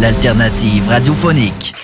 L'alternative radiophonique.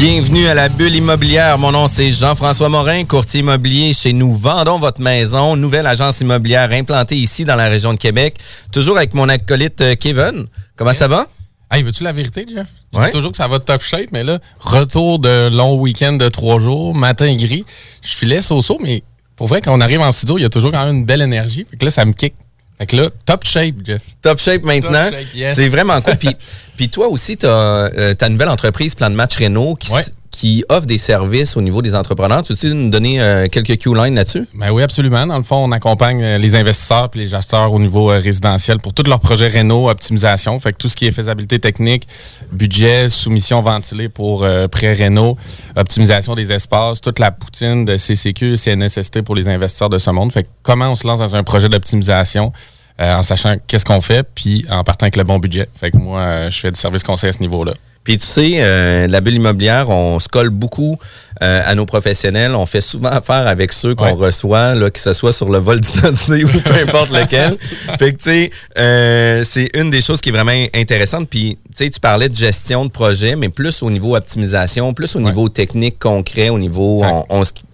Bienvenue à la bulle immobilière. Mon nom c'est Jean-François Morin, courtier immobilier chez nous Vendons votre maison, nouvelle agence immobilière implantée ici dans la région de Québec. Toujours avec mon acolyte euh, Kevin. Comment ça va? Hey, veux-tu la vérité, Jeff? Je Ouais. dis toujours que ça va top shape, mais là, retour de long week-end de trois jours, matin gris. Je filais so-so, mais pour vrai, quand on arrive en studio, il y a toujours quand même une belle énergie. Fait que là, ça me kick. Fait que là, top shape, Jeff. Top shape maintenant. Top shape, yes. C'est vraiment cool. Puis, puis toi aussi, tu as ta nouvelle entreprise Plan de match Renault qui, Ouais. Qui offre des services au niveau des entrepreneurs. Tu veux nous donner euh, quelques Q-lines là-dessus? Ben oui, absolument. Dans le fond, on accompagne euh, les investisseurs et les gesteurs au niveau euh, résidentiel pour tous leurs projets réno, optimisation. Fait que tout ce qui est faisabilité technique, budget, soumission ventilée pour euh, prêt réno, optimisation des espaces, toute la poutine de CCQ, CNSST pour les investisseurs de ce monde. Fait que comment on se lance dans un projet d'optimisation euh, en sachant qu'est-ce qu'on fait, puis en partant avec le bon budget. Fait que moi, je fais du service conseil à ce niveau-là. Puis tu sais, euh, la bulle immobilière, on se colle beaucoup euh, à nos professionnels. On fait souvent affaire avec ceux qu'on Ouais. reçoit, là, que ce soit sur le vol d'identité ou peu importe lequel. Fait que tu sais, euh, c'est une des choses qui est vraiment intéressante. Puis tu sais, tu parlais de gestion de projet, mais plus au niveau optimisation, plus au niveau technique concret, au niveau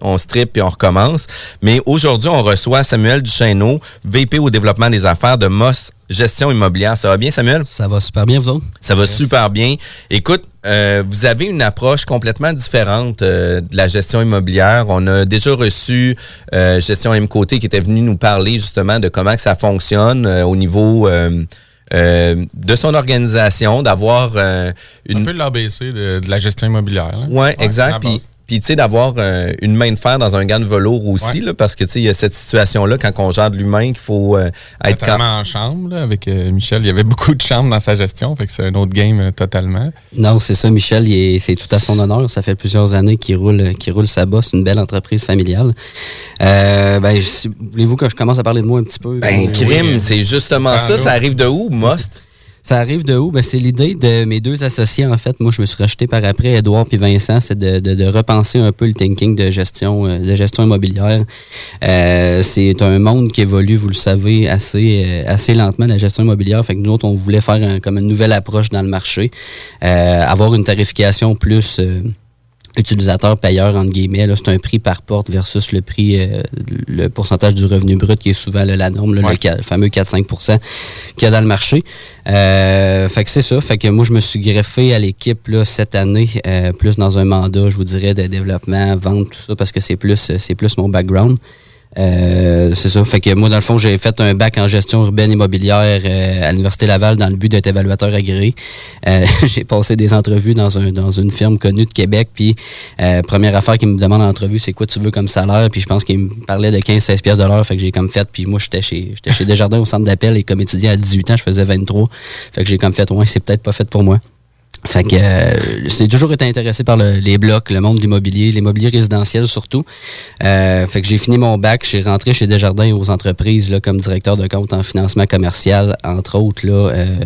on strip puis on recommence. Mais aujourd'hui, on reçoit Samuel Duchesneau, VP au développement des affaires de Moss Gestion immobilière. Ça va bien, Samuel? Ça va super bien, vous autres? Ça va super bien. Écoute, euh, vous avez une approche complètement différente euh, de la gestion immobilière. On a déjà reçu euh, Gestion M Côté qui était venu nous parler justement de comment que ça fonctionne euh, au niveau euh, euh, de son organisation, d'avoir euh, Un une... peu l'ABC de, de la gestion immobilière. là. Ouais, la exact. Puis. Puis tu sais, d'avoir euh, une main de fer dans un gant de velours aussi, Ouais. là, parce que tu sais, il y a cette situation-là quand on gère de l'humain qu'il faut euh, être quand Notamment en chambre, là, avec euh, Michel. Il y avait beaucoup de chambres dans sa gestion, fait que c'est un autre game euh, totalement. Non, c'est ça, Michel, est- c'est tout à son honneur. Ça fait plusieurs années qu'il roule, qu'il roule sa bosse, une belle entreprise familiale. Euh, ben, voulez-vous que je commence à parler de moi un petit peu? Ben, crime, oui. c'est justement Ah, ça. Ça arrive de où, Most? Ça arrive de où? Ben, c'est l'idée de mes deux associés, en fait. Moi, je me suis racheté par après, Edouard puis Vincent, c'est de, de- repenser un peu le thinking de gestion, euh, de gestion immobilière. Euh, c'est un monde qui évolue, vous le savez, assez, euh, assez lentement, la gestion immobilière. Fait que nous autres, on voulait faire comme une nouvelle approche dans le marché, avoir une tarification plus... utilisateur payeur entre guillemets c'est un prix par porte versus le prix euh, le pourcentage du revenu brut qui est souvent là, la norme là, Ouais. le, fameux 4-5 qu'il y a dans le marché. Euh, fait que c'est ça. Fait que moi je me suis greffé à l'équipe cette année euh, plus dans un mandat je vous dirais de développement vente tout ça parce que c'est plus c'est plus mon background euh, c'est ça. Fait que moi, dans le fond, j'ai fait un bac en gestion urbaine immobilière euh, à l'Université Laval dans le but d'être évaluateur agréé. Euh, j'ai passé des entrevues dans, un, dans une firme connue de Québec. Puis, première affaire qu'il me demande en entrevue, c'est quoi tu veux comme salaire? Puis, je pense qu'il me parlait de 15-16 pièces de l'heure. Fait que j'ai comme fait. Puis, moi, j'étais chez, j'étais chez Desjardins au centre d'appel et comme étudiant à 18 ans, je faisais 23. Fait que j'ai comme fait, ouais, c'est peut-être pas fait pour moi. Fait que euh, j'ai toujours été intéressé par le- les blocs, le monde de l'immobilier, l'immobilier résidentiel surtout. Euh, fait que j'ai fini mon bac, j'ai rentré chez Desjardins aux entreprises là, comme directeur de compte en financement commercial, entre autres là, euh,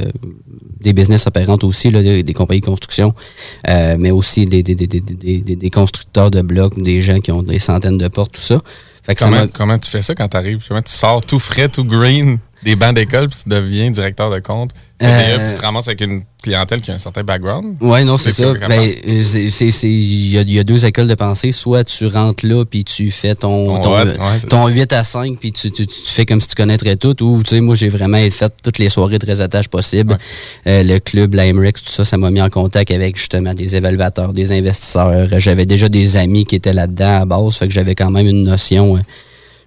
des business opérantes aussi, là, des, des compagnies de construction, mais aussi des, des, des, des, des, des- des constructeurs de blocs, des gens qui ont des centaines de portes, tout ça. Fait que Comment, comment tu fais ça quand tu arrives? Tu sors tout frais, tout green des bancs d'école, puis tu deviens directeur de compte? Euh, tu te ramasses avec une clientèle qui a un certain background. Ouais, non, c'est ça. Ben, il y, a- il y a deux écoles de pensée. Soit tu rentres là, puis tu fais ton, Ton ton, hot, euh, ouais, c'est- ton 8 à 5, puis tu, tu, tu fais comme si tu connaîtrais tout. Ou, tu sais, moi, j'ai vraiment fait toutes les soirées de réseautage possibles. Euh, le club, la MREX, tout ça, ça m'a mis en contact avec justement des évaluateurs, des investisseurs. J'avais déjà des amis qui étaient là-dedans à base, fait que j'avais quand même une notion. euh,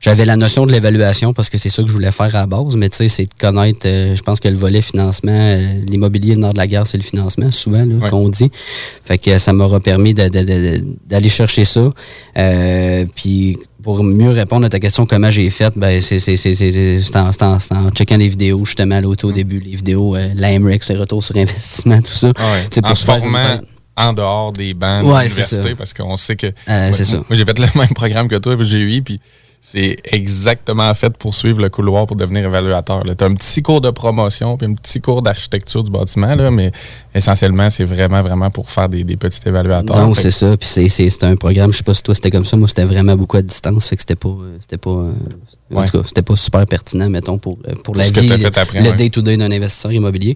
j'avais la notion de l'évaluation parce que c'est ça que je voulais faire à la base, mais tu sais, c'est de connaître, euh, je pense que le volet financement, euh, l'immobilier, le nord de la guerre, c'est le financement, souvent, là, Ouais. qu'on dit. Fait que ça m'aura permis d'aller chercher ça. Euh, puis pour mieux répondre à ta question, comment j'ai fait, ben, c'est c'est- c'est- c'est- c'est en, en- en checkant des vidéos, justement, là, au au début, les vidéos, euh, l'AMREX, les retours sur investissement, tout ça. Ah ouais. Pour en se formant en dehors des bancs Ouais, de l'université, parce qu'on sait que... Euh, c'est moi, ça. Moi, j'ai fait le même programme que toi, puis j'ai eu, puis c'est exactement fait pour suivre le couloir pour devenir évaluateur. Tu as un petit cours de promotion, puis un petit cours d'architecture du bâtiment, là, mais essentiellement, c'est vraiment, vraiment pour faire des, des petits évaluateurs. Non, c'est ça. Puis c'est- un programme, je sais pas si toi c'était comme ça, moi c'était vraiment beaucoup à distance, fait que c'était pas, euh, c'était pas, euh, en Ouais. tout cas, c'était pas super pertinent, mettons, pour, euh, pour la vie, le- fait après, le ouais. day-to-day d'un investisseur immobilier.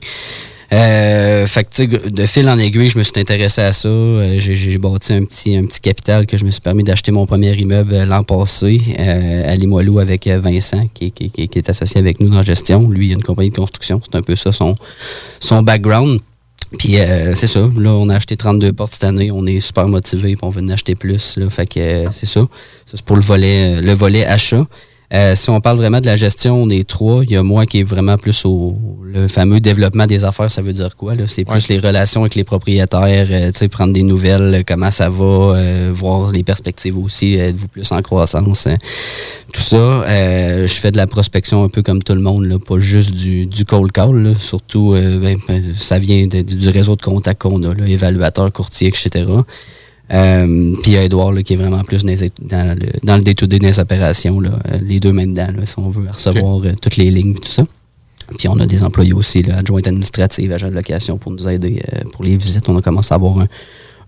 Euh, fait que, de fil en aiguille, je me suis intéressé à ça. Euh, J'ai bâti un petit, un petit capital que je me suis permis d'acheter mon premier immeuble euh, l'an passé à Limoilou avec Vincent, qui, qui- qui- est associé avec nous dans la gestion. Lui, il a une compagnie de construction. C'est un peu ça son, son background. Puis c'est ça, là on a acheté 32 portes cette année, on est super motivé, on veut en acheter plus, là, c'est ça. Ça c'est pour le volet, le volet achat. Euh, si on parle vraiment de la gestion des trois, il y a moi qui est vraiment plus au le fameux développement des affaires, ça veut dire quoi? C'est plus Ouais. les relations avec les propriétaires, euh, sais, prendre des nouvelles, euh, comment ça va, euh, voir les perspectives aussi, êtes-vous plus en croissance, euh, tout ça. Je fais de la prospection un peu comme tout le monde, là, pas juste du, du cold call, là. surtout ben, ben, ça vient de- du réseau de contacts qu'on a, là, évaluateur, courtier, etc. Euh, puis il y a Edouard là, qui est vraiment plus dans, les- dans le, dans le day-to-day des opérations, là, euh, les deux mains dedans, là, si on veut recevoir euh, toutes les lignes, tout ça. Puis on a des employés aussi, là, adjointes administratives, agents de location pour nous aider euh, pour les visites. On a commencé à avoir un,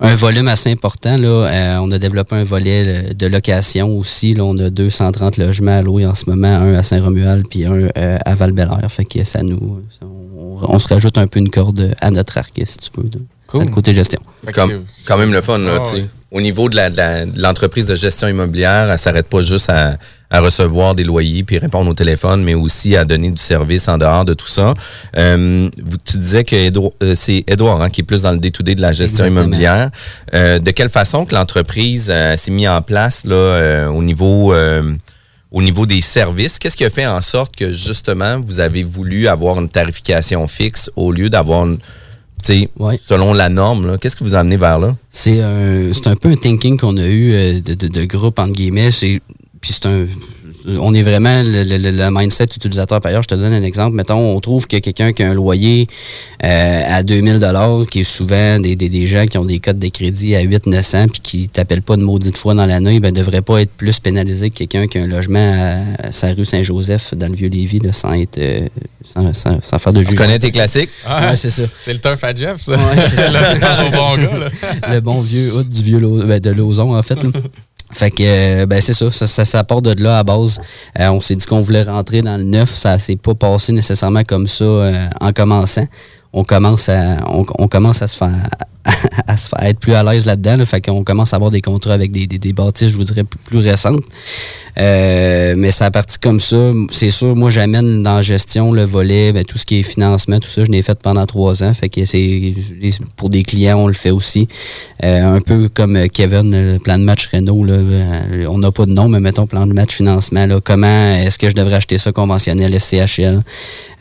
un volume assez important. Là. Euh, on a développé un volet euh, de location aussi. Là. On a 230 logements à louer en ce moment, un à Saint-Romuald puis un euh, à val Fait que ça nous. ça- on, on se rajoute un peu une corde à notre arc, si tu veux, de, Cool. côté gestion. Comme- quand même le fun, là, Ah, ouais. Au niveau de la- de de l'entreprise de, gestion immobilière, elle s'arrête pas juste à, à recevoir des loyers puis répondre au téléphone, mais aussi à donner du service en dehors de tout ça. Euh, vous- tu disais que euh, c'est Edouard hein, qui est plus dans le day-to-day de la gestion Exactement. immobilière. Euh, de quelle façon que l'entreprise euh, s'est mise en place là, euh, au niveau euh, au niveau des services, qu'est-ce qui a fait en sorte que justement vous avez voulu avoir une tarification fixe au lieu d'avoir une, tu sais, Ouais. selon la norme, là? qu'est-ce qui vous a amené vers là? C'est un, c'est un peu un thinking qu'on a eu de, de, de groupe, entre guillemets. C'est, puis c'est un, on est vraiment le, le- le- le mindset utilisateur payeur. Je te donne un exemple. Mettons, on trouve que quelqu'un qui a un loyer euh, à 2000 dollars, qui est souvent des, des, des gens qui ont des codes de crédit à 8 900 puis qui t'appellent pas de maudite fois dans l'année, ben devrait pas être plus pénalisé que quelqu'un qui a un logement à, sa rue Saint-Joseph dans le Vieux-Lévis, là, sans être, euh, sans, sans, sans faire de Tu jugement. connais tes classiques? Ah, Ouais, c'est ça. c'est le turf à Jeff, ça. Ouais, c'est ça. Là, tu parles au bon gars, là. le bon vieux hood du vieux ben, de Lauson, en fait. là. Fait que, euh, ben c'est ça, ça, ça, part de là à base. Euh, on s'est dit qu'on voulait rentrer dans le neuf, ça s'est pas passé nécessairement comme ça euh, en commençant. On commence on commence à se faire, à être plus à l'aise là-dedans. Là, fait qu'on commence à avoir des contrats avec des, des, bâtisses, je vous dirais, plus, récentes. Euh, mais ça a parti comme ça. C'est sûr, moi, j'amène dans la gestion le volet, ben, tout ce qui est financement, tout ça, je l'ai fait pendant trois ans. Fait que c'est pour des clients, on le fait aussi. Euh, un peu comme euh, Kevin, le plan de match Renault, on n'a pas de nom, mais mettons plan de match financement. Comment est-ce que je devrais acheter ça conventionnel SCHL?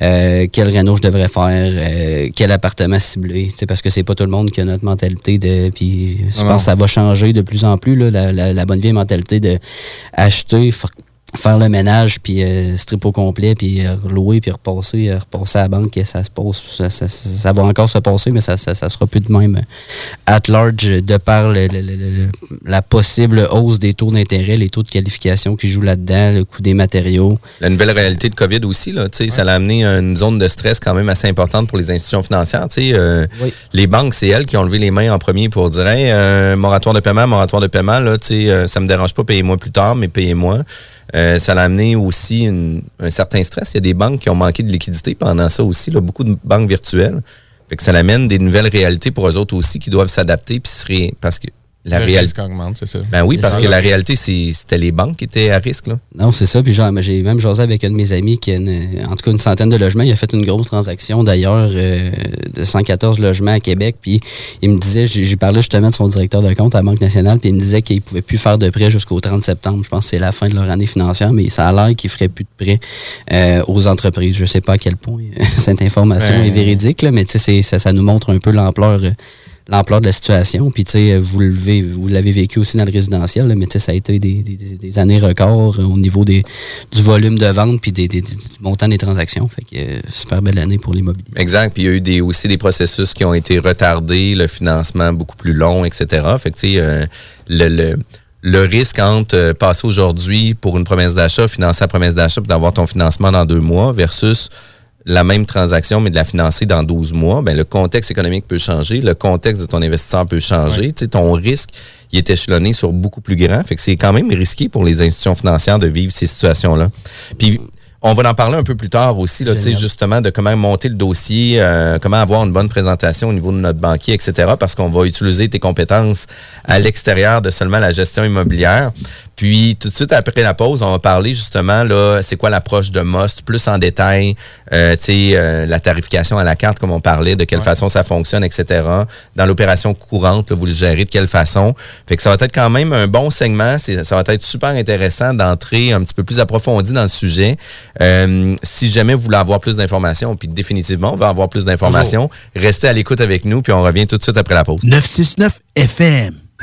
Euh, quel Renault je devrais faire? Euh, quel appartement ciblé? C'est parce que c'est pas tout le monde qui a notre mentalité de. Puis je pense que ça va changer de plus en plus, là, la, la- la bonne vieille mentalité de acheter. Fa- faire le ménage, puis euh, strip au complet, puis euh, louer, puis repasser, euh, repasser à la banque, et ça se passe, ça, ça- ça- ça va encore se passer, mais ça, ça, ça sera plus de même euh, at large de par le- le- le- le- la possible hausse des taux d'intérêt, les taux de qualification qui jouent là-dedans, le coût des matériaux. La nouvelle réalité de COVID aussi, là, ça l'a amené à une zone de stress quand même assez importante pour les institutions financières. euh, Oui. Les banques, c'est elles qui ont levé les mains en premier pour dire hey, moratoire de paiement, moratoire de paiement, là, ça me dérange pas, payez-moi plus tard, mais payez-moi. Euh, ça l'a amené aussi un certain stress. Il y a des banques qui ont manqué de liquidité pendant ça aussi, beaucoup de banques virtuelles. Ça l'amène des nouvelles réalités pour eux autres aussi qui doivent s'adapter parce que la réalité. augmente, c'est ça. Ben oui, parce ça. que la réalité, c'est- c'était les banques qui étaient à risque. Là. Non, c'est ça. Puis j'ai même jasé avec un de mes amis qui a une- en tout cas une centaine de logements. Il a fait une grosse transaction d'ailleurs euh, de 114 logements à Québec. Puis il me disait, j'ai j'ai parlé justement de son directeur de compte à la Banque nationale, puis il me disait qu'il pouvait plus faire de prêts jusqu'au 30 septembre. Je pense que c'est la fin de leur année financière, mais ça a l'air qu'il ferait plus de prêts euh, aux entreprises. Je sais pas à quel point cette information Ouais. est véridique, là, mais tu sais, c'est- ça, ça nous montre un peu l'ampleur. euh, l'ampleur de la situation. Puis, tu sais, vous le vivez- vous l'avez vécu aussi dans le résidentiel, là, mais tu sais, ça a été des, des- des- des années records euh, au niveau des, du volume de vente puis des, des- du montant des transactions. Fait que euh, super belle année pour l'immobilier. Exact. Puis il y a eu des, aussi des processus qui ont été retardés, le financement beaucoup plus long, etc. Fait que, tu sais, euh, le, le, le risque entre euh, passer aujourd'hui pour une promesse d'achat, financer la promesse d'achat, puis d'avoir ton financement dans deux mois versus la même transaction, mais de la financer dans 12 mois, ben, le contexte économique peut changer, le contexte de ton investisseur peut changer. Tu sais, ton risque, il est échelonné sur beaucoup plus grand. Fait que c'est quand même risqué pour les institutions financières de vivre ces situations-là. Puis, on va en parler un peu plus tard aussi, là, tu sais, Génial. justement, de comment monter le dossier, euh, comment avoir une bonne présentation au niveau de notre banquier, etc., parce qu'on va utiliser tes compétences à l'extérieur de seulement la gestion immobilière. Puis, tout de suite après la pause, on va parler justement, là, c'est quoi l'approche de Most, plus en détail, euh, tu sais, euh, la tarification à la carte, comme on parlait, de quelle façon ça fonctionne, etc. Dans l'opération courante, là, vous le gérez de quelle façon. Fait que ça va être quand même un bon segment. C'est- Ça va être super intéressant d'entrer un petit peu plus approfondi dans le sujet. Euh, si jamais vous voulez avoir plus d'informations, puis définitivement, on va avoir plus d'informations, restez à l'écoute avec nous, puis on revient tout de suite après la pause. 969 FM.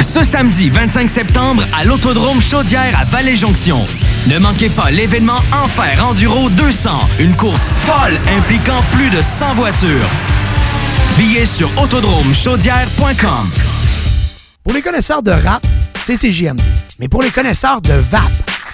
Ce samedi 25 septembre à l'Autodrome Chaudière à Vallée-Jonction. Ne manquez pas l'événement Enfer Enduro 200, une course folle impliquant plus de 100 voitures. Billets sur autodromechaudière.com. Pour les connaisseurs de rap, c'est CJMD. Mais pour les connaisseurs de VAP,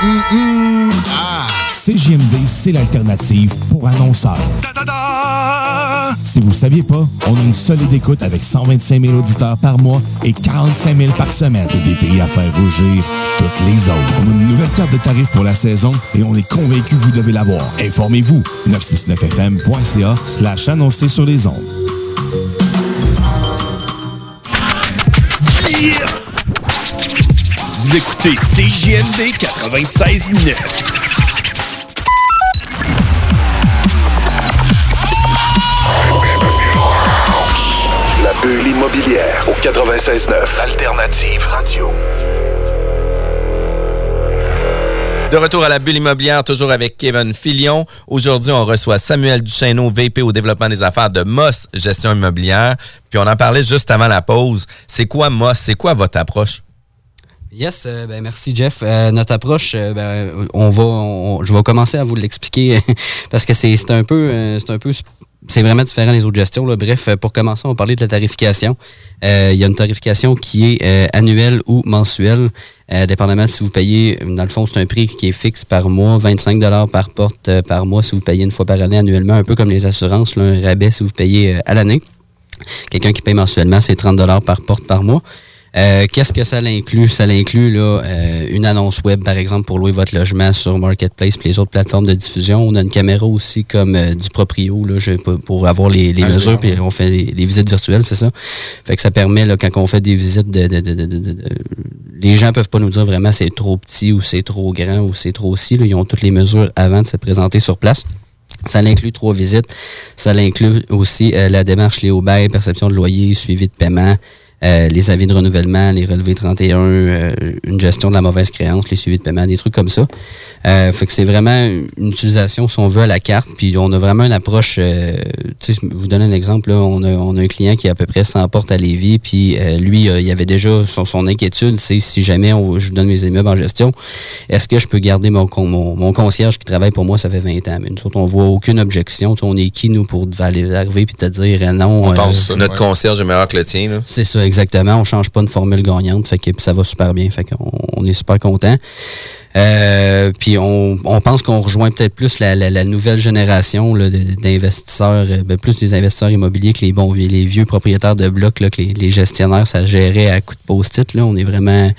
Ah, CJMD, c'est l'alternative pour annonceurs. Si vous ne saviez pas, on a une solide écoute avec 125 000 auditeurs par mois et 45 000 par semaine et des prix à faire rougir toutes les autres. On a une nouvelle carte de tarifs pour la saison et on est convaincu que vous devez l'avoir. Informez-vous. 969fm.ca slash annoncer sur les ondes. Vous écoutez CJMD 96.9. La bulle immobilière au 96.9 Alternative Radio. De retour à la bulle immobilière, toujours avec Kevin Filion. Aujourd'hui, on reçoit Samuel Duchesneau, VP au développement des affaires de Moss Gestion immobilière. Puis on en parlait juste avant la pause. C'est quoi Moss? C'est quoi votre approche? Yes, euh, ben merci Jeff. Euh, notre approche, euh, ben, on va, on- je vais commencer à vous l'expliquer parce que c'est un peu, euh, c'est un peu, c'est vraiment différent des autres gestions. là. Bref, euh, pour commencer, on va parler de la tarification. Euh, Il y a une tarification qui est euh, annuelle ou mensuelle, euh, dépendamment si vous payez. Dans le fond, c'est un prix qui est fixe par mois, 25 par porte euh, par mois si vous payez une fois par année annuellement, un peu comme les assurances, là, un rabais si vous payez euh, à l'année. Quelqu'un qui paye mensuellement, c'est 30 par porte par mois. Euh, Qu'est-ce que ça l'inclut? Ça l'inclut là, euh, une annonce web, par exemple, pour louer votre logement sur Marketplace et les autres plateformes de diffusion. On a une caméra aussi comme euh, du proprio là, pour- avoir les, les Ah, mesures, puis on fait les, les visites virtuelles, c'est ça? Fait que ça permet, là, quand on fait des visites, de, de- de- de- de- de- les gens peuvent pas nous dire vraiment c'est trop petit ou c'est trop grand ou c'est trop si. Ils ont toutes les mesures avant de se présenter sur place. Ça l'inclut trois visites. Ça l'inclut aussi euh, la démarche Léo Bail, perception de loyer, suivi de paiement, euh, les avis de renouvellement, les relevés 31, euh, une gestion de la mauvaise créance, les suivis de paiement, des trucs comme ça. Euh, fait que c'est vraiment une utilisation, si on veut, à la carte. Puis on a vraiment une approche, euh, tu sais, je vous donne un exemple, là, on, a, on a un client qui a à peu près 100 portes à Lévis, puis euh, lui, euh, il avait déjà son, son inquiétude, c'est si jamais on, je vous donne mes immeubles en gestion, est-ce que je peux garder mon, con- mon, mon concierge qui travaille pour moi, ça fait 20 ans. Mais nous autres, on voit aucune objection. Tu sais, on est qui, nous, pour aller- arriver puis te dire non. euh, Notre concierge est meilleur que le tien. là. c'est ça, exactement. On change pas une formule gagnante. Fait que ça va super bien. Fait qu'on on est super content. Euh, puis on, on pense qu'on rejoint peut-être plus la, la- nouvelle génération là, d'investisseurs, euh, ben, plus des investisseurs immobiliers que les bons vieux, les vieux propriétaires de blocs, là, que les, les gestionnaires, ça gérait à coup de post-it. Là. On est vraiment.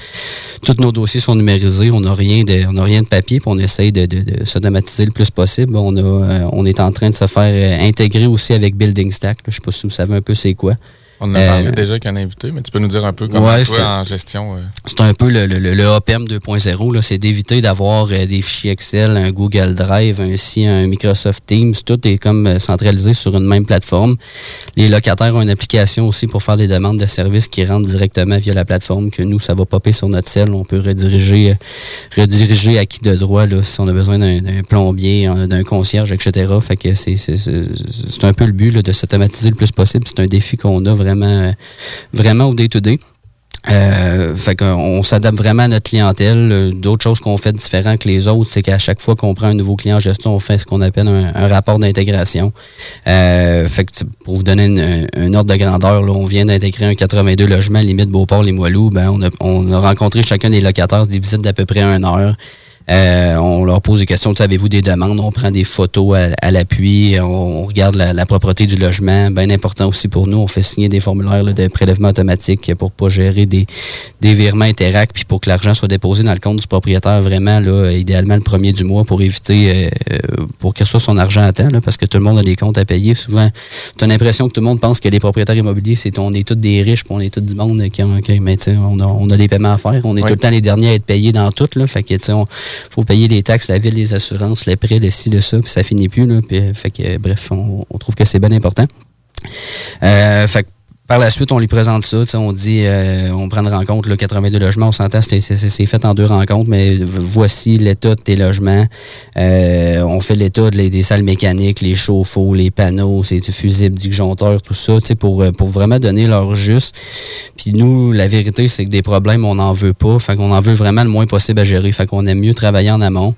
Tous nos dossiers sont numérisés. On n'a rien de, on n'a rien de papier, puis on essaye de, de, de s'automatiser le plus possible. On, a, euh, on est en train de se faire intégrer aussi avec Building Stack. Je sais pas si vous savez un peu c'est quoi. On en a Euh, parlé déjà avec un invité, mais tu peux nous dire un peu comment Ouais, toi, en gestion. euh, C'est un peu le, le, le- le OPM 2.0. là. C'est d'éviter d'avoir euh, des fichiers Excel, un Google Drive, ainsi un Microsoft Teams. Tout est comme euh, centralisé sur une même plateforme. Les locataires ont une application aussi pour faire des demandes de services qui rentrent directement via la plateforme. Que nous, ça va popper sur notre cell. On peut rediriger, euh, rediriger à qui de droit là, si on a besoin d'un plombier, euh, d'un concierge, etc. Fait que c'est un peu le but là, de s'automatiser le plus possible. C'est un défi qu'on a vraiment, euh, vraiment au day-to-day. Euh, fait qu'on on s'adapte vraiment à notre clientèle. D'autres choses qu'on fait différent que les autres, c'est qu'à chaque fois qu'on prend un nouveau client en gestion, on fait ce qu'on appelle un, rapport d'intégration. Euh, fait que pour vous donner un ordre de grandeur, là, on vient d'intégrer un 82 logements limite Beauport les Moilous. Ben, on, a, on a rencontré chacun des locataires, des visites d'à peu près une heure. Euh, on leur pose des questions, avez-vous des demandes, on prend des photos à, à l'appui, on, on regarde la, la propreté du logement. Bien important aussi pour nous, on fait signer des formulaires là, de prélèvement automatique pour pas gérer des, des virements interact, puis pour que l'argent soit déposé dans le compte du propriétaire vraiment, là, idéalement le premier du mois pour éviter, euh, pour qu'il reçoive son argent à temps, là, parce que tout le monde a des comptes à payer. Souvent, tu as l'impression que tout le monde pense que les propriétaires immobiliers, c'est on est tous des riches, puis on est tous du monde qui ont, qui- mais tu sais, on a, on a des paiements à faire. On est Oui. tout le temps les derniers à être payés dans tout, là. Fait que, tu sais, on, faut payer les taxes, la ville, les assurances, les prêts, le ci, le ça, puis ça finit plus, là. Puis, euh, fait bref, on, trouve que c'est bien important. Euh, Par la suite, on lui présente ça. On dit, euh, on prend une rencontre, là, 82 logements, on s'entend, c'est- fait en deux rencontres, mais voici l'état de tes logements. Euh, on fait l'état des salles mécaniques, les chauffe-eau, les panneaux, c'est fusibles, disjoncteurs, tout ça, pour, euh, pour vraiment donner leur juste. Puis nous, la vérité, c'est que des problèmes, on n'en veut pas. Fait qu'on en veut vraiment le moins possible à gérer. Fait qu'on aime mieux travailler en amont.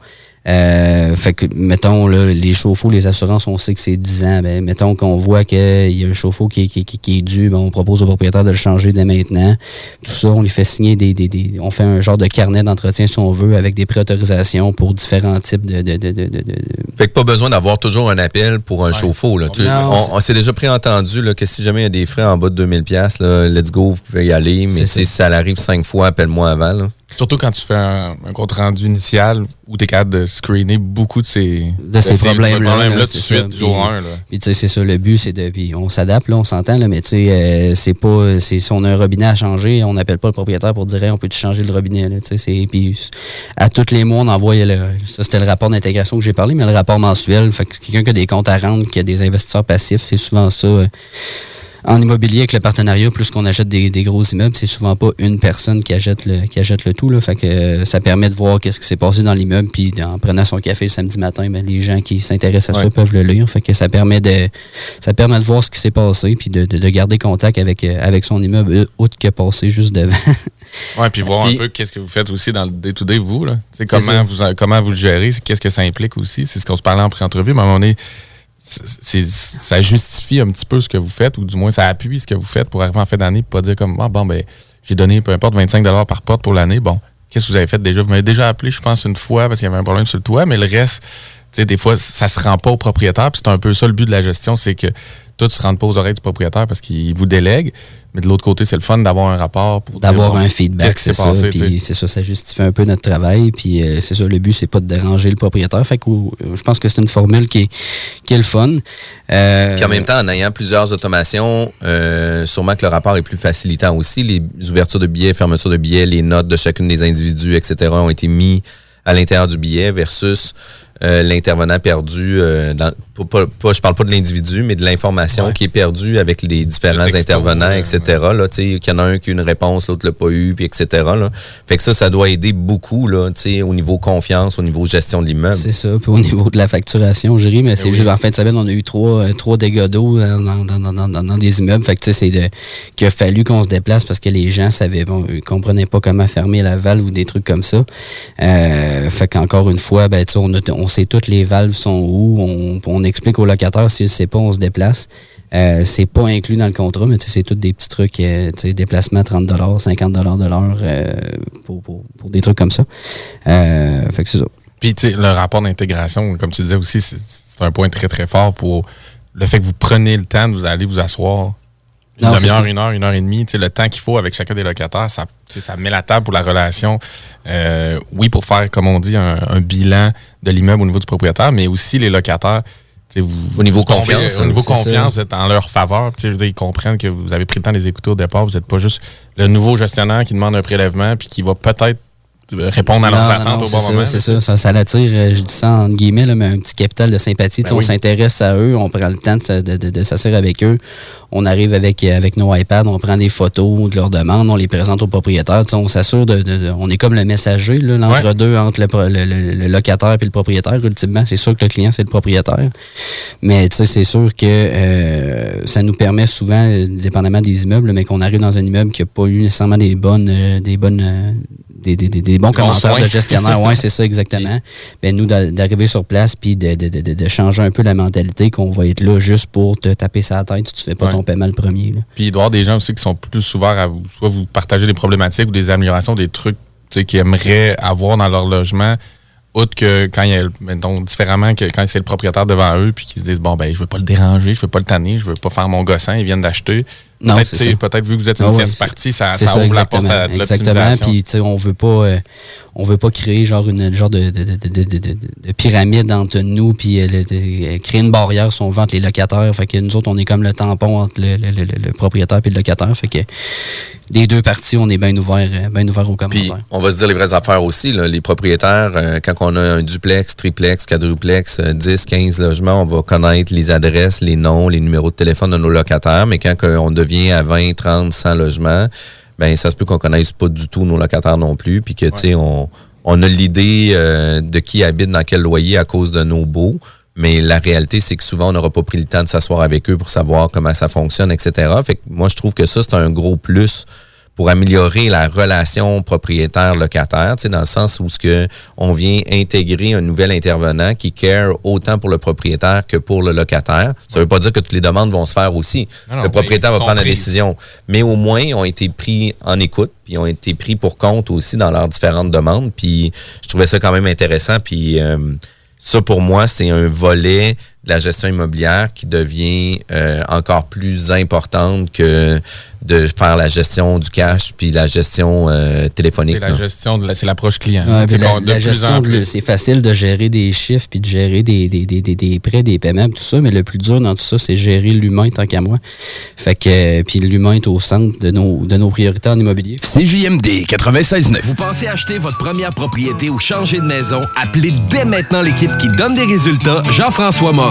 Euh, fait que, mettons, là, les chauffe-eau, les assurances, on sait que c'est 10 ans. Ben, mettons qu'on voit qu'il y a un chauffe-eau qui, est- qui, qui- qui est dû, ben, on propose au propriétaire de le changer dès maintenant. Tout ça, on lui fait signer des, des, des- on fait un genre de carnet d'entretien, si on veut, avec des préautorisations pour différents types de, de, de, de, de- de- Fait que pas besoin d'avoir toujours un appel pour un chauffe-eau. Là. Tu- Non, on on s'est déjà préentendu là, que si jamais il y a des frais en bas de 2000$, pièces let's go, vous pouvez y aller. Mais si ça. ça arrive cinq fois, appelle-moi avant. Là. Surtout quand tu fais un, un compte rendu initial où tu es capable de screener beaucoup de ces, de ces problèmes-là. problèmes-là là, tout de suite, jour Puis- 1. Là. Puis tu sais, c'est ça, le but, c'est de. Puis on s'adapte, là, on s'entend, là, mais tu sais, euh, c'est pas. c'est- Si on a un robinet à changer, on n'appelle pas le propriétaire pour dire Hey, on peut-tu changer le robinet, là, tu sais, Puis à tous les mois, on envoie le. Ça, c'était le rapport d'intégration que j'ai parlé, mais le rapport mensuel. Fait que quelqu'un qui a des comptes à rendre, qui a des investisseurs passifs, c'est souvent ça. euh, en immobilier avec le partenariat, plus qu'on achète des, des gros immeubles, c'est souvent pas une personne qui achète le, qui achète le tout. Là. Fait que euh, ça permet de voir qu'est-ce qui s'est passé dans l'immeuble. Puis en prenant son café le samedi matin, ben, les gens qui s'intéressent à ça peuvent le lire. Fait que ça permet de ça permet de voir ce qui s'est passé puis de, de, de garder contact avec, euh, avec son immeuble, euh, autre que passer juste devant. Ouais, puis voir un peu qu'est-ce que vous faites aussi dans le day-to-day, vous. Là. Comment vous, comment vous le gérez, qu'est-ce que ça implique aussi. C'est ce qu'on se parlait en pré-entrevue, mais à un moment donné, ça justifie un petit peu ce que vous faites, ou du moins ça appuie ce que vous faites pour arriver en fin d'année, pour pas dire comme, ah, bon, ben, j'ai donné peu importe 25 par porte pour l'année. Bon, qu'est-ce que vous avez fait déjà? Vous m'avez déjà appelé, je pense, une fois parce qu'il y avait un problème sur le toit, mais le reste, tu sais, des fois, ça se rend pas au propriétaire. Puis c'est un peu ça le but de la gestion, c'est que tout se rende pas aux oreilles du propriétaire parce qu'il vous délègue. Mais de l'autre côté, c'est le fun d'avoir un rapport pour d'avoir un feedback, c'est ça. tu. Puis c'est ça, ça justifie un peu notre travail. Puis euh, c'est ça, le but, c'est pas de déranger le propriétaire. Fait que euh, je pense que c'est une formule qui est, qui est le fun. Euh, Puis en même temps, en ayant plusieurs automations, euh, sûrement que le rapport est plus facilitant aussi. Les ouvertures de billets, fermetures de billets, les notes de chacune des individus, etc., ont été mis à l'intérieur du billet versus euh, l'intervenant perdu. euh, dans, pas, pas- je parle pas de l'individu, mais de l'information qui est perdue avec les différents texto, intervenants, euh, etc. Là, qu'il y en a un qui a une réponse, l'autre l'a pas eu, puis etc. Là. Fait que ça, ça doit aider beaucoup là, au niveau confiance, au niveau gestion de l'immeuble. C'est ça. Puis au niveau de la facturation, je ris, mais c'est juste en fin de semaine, on a eu trois, euh, trois dégâts d'eau dans, dans, dans, dans, dans- des immeubles. Fait que c'est qu'il a fallu qu'on se déplace parce que les gens savaient, bon, ils comprenaient pas comment fermer la valve ou des trucs comme ça. Euh, fait qu'encore une fois, ben, on, a- on sait toutes les valves sont où. On, on explique au locataire s'il ne sait pas, on se déplace. Euh, c'est pas inclus dans le contrat, mais c'est tous des petits trucs, euh, déplacement 30 50 de l'heure euh, pour, pour, pour des trucs comme ça. Euh, fait que c'est ça. Puis, le rapport d'intégration, comme tu disais aussi, c'est un point très, très fort pour le fait que vous prenez le temps de vous aller vous asseoir une demi-heure, une heure, une heure et demie. Le temps qu'il faut avec chacun des locataires, ça, ça met la table pour la relation. Euh, oui, pour faire, comme on dit, un, un bilan de l'immeuble au niveau du propriétaire, mais aussi les locataires. Vous, Au niveau vous confiance, Au niveau ça. confiance, vous êtes en leur faveur. Je veux dire, ils comprennent que vous avez pris le temps de les écouter au départ. Vous n'êtes pas juste le nouveau gestionnaire qui demande un prélèvement puis qui va peut-être répondre à leurs Non, attentes non, au bon ça, moment. C'est ça, ça, ça l'attire, euh, je dis ça entre guillemets, là, mais un petit capital de sympathie. Tu sais, Ben On oui. s'intéresse à eux, on prend le temps de, de, de, de s'asseoir avec eux. On arrive avec, euh, avec nos iPads, on prend des photos de leurs demandes, on les présente au propriétaire. Tu sais, On s'assure de, de- de- On est comme le messager, l'entre-deux entre le, le- le- le locataire et le propriétaire. Ultimement, c'est sûr que le client, c'est le propriétaire. Mais tu sais, c'est sûr que euh, ça nous permet souvent, euh, dépendamment des immeubles, mais qu'on arrive dans un immeuble qui n'a pas eu nécessairement des bonnes, euh, des bonnes, euh, des, des, des, des bons commentaires de gestionnaire. Ouais, c'est ça exactement. Ben nous d'a- d'arriver sur place puis de, de, de, de- changer un peu la mentalité qu'on va être là juste pour te taper sa tête si tu fais pas Ouais. ton paiement le premier. là. Puis il doit y avoir des gens aussi qui sont plus ouverts à vous, soit vous partager des problématiques ou des améliorations, des trucs qu'ils aimeraient avoir dans leur logement, autre que quand il y a, le- mettons, différemment que quand c'est le propriétaire devant eux, puis qu'ils se disent, bon, ben, je veux pas le déranger, je veux pas le tanner, je veux pas faire mon gossin, ils viennent d'acheter. Non, Peut-être, peut-être vu que vous êtes une Ah tierce partie, ça, ça ouvre la porte exactement, à Exactement. Puis tu sais, on veut pas, euh, on veut pas créer genre une genre de, de, de, de, de, de- de pyramide entre nous puis euh, de- créer une barrière si on veut entre les locataires. Fait que nous autres, on est comme le tampon entre le, le, le- le propriétaire et le locataire. Fait que des deux parties, on est bien ouvert, euh, bien ouvert aux Puis, commentaires. on va se dire les vraies affaires aussi. là. Les propriétaires, euh, quand on a un duplex, triplex, quadruplex, euh, 10, 15 logements, on va connaître les adresses, les noms, les numéros de téléphone de nos locataires. Mais quand on devient à 20, 30, 100 logements, ben ça se peut qu'on connaisse pas du tout nos locataires non plus. Puis que, tu sais, on, on a l'idée euh, de qui habite dans quel loyer à cause de nos baux. Mais la réalité, c'est que souvent, on n'aura pas pris le temps de s'asseoir avec eux pour savoir comment ça fonctionne, etc. Fait que moi, je trouve que ça, c'est un gros plus pour améliorer la relation propriétaire-locataire, tu sais, dans le sens où ce que on vient intégrer un nouvel intervenant qui care autant pour le propriétaire que pour le locataire. Ça veut pas dire que toutes les demandes vont se faire aussi. Non, non, le propriétaire va prendre la décision. Mais au moins, ils ont été pris en écoute, puis ils ont été pris pour compte aussi dans leurs différentes demandes. Puis je trouvais ça quand même intéressant. Puis euh, ça, pour moi, c'est un volet la gestion immobilière qui devient euh, encore plus importante que de faire la gestion du cash puis la gestion euh, téléphonique. C'est la là. gestion, de la- c'est l'approche client. Ouais, C'est la, la gestion, c'est facile de gérer des chiffres puis de gérer des, des, des, des, des prêts, des paiements, tout ça, mais le plus dur dans tout ça, c'est gérer l'humain tant qu'à moi. Fait que, euh, puis l'humain est au centre de nos, de nos priorités en immobilier. CJMD 96.9. Vous pensez acheter votre première propriété ou changer de maison? Appelez dès maintenant l'équipe qui donne des résultats, Jean-François Morin,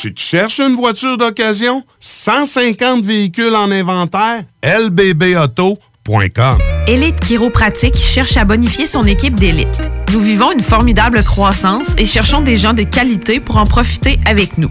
Tu cherches une voiture d'occasion? 150 véhicules en inventaire? lbbauto.com Élite Chiropratique cherche à bonifier son équipe d'élite. Nous vivons une formidable croissance et cherchons des gens de qualité pour en profiter avec nous.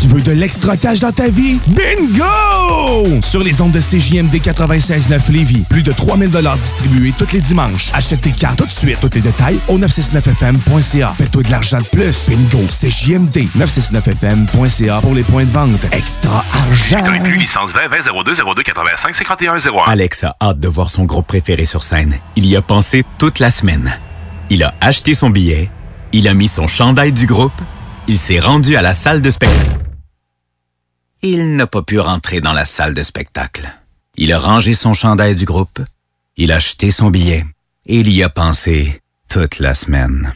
Tu veux de l'extra cash dans ta vie? Bingo! Sur les ondes de CJMD 96.9 Lévis, plus de 3000 distribués tous les dimanches. Achète tes cartes tout de suite. Tous les détails au 969FM.ca. Fais-toi de l'argent de plus. Bingo! CJMD 969FM.ca pour les points de vente. Extra argent! licence 20 20 02 02 85 51 01. Alex a hâte de voir son groupe préféré sur scène. Il y a pensé toute la semaine. Il a acheté son billet, il a mis son chandail du groupe, il s'est rendu à la salle de spectacle. Il n'a pas pu rentrer dans la salle de spectacle. Il a rangé son chandail du groupe, il a acheté son billet et il y a pensé toute la semaine.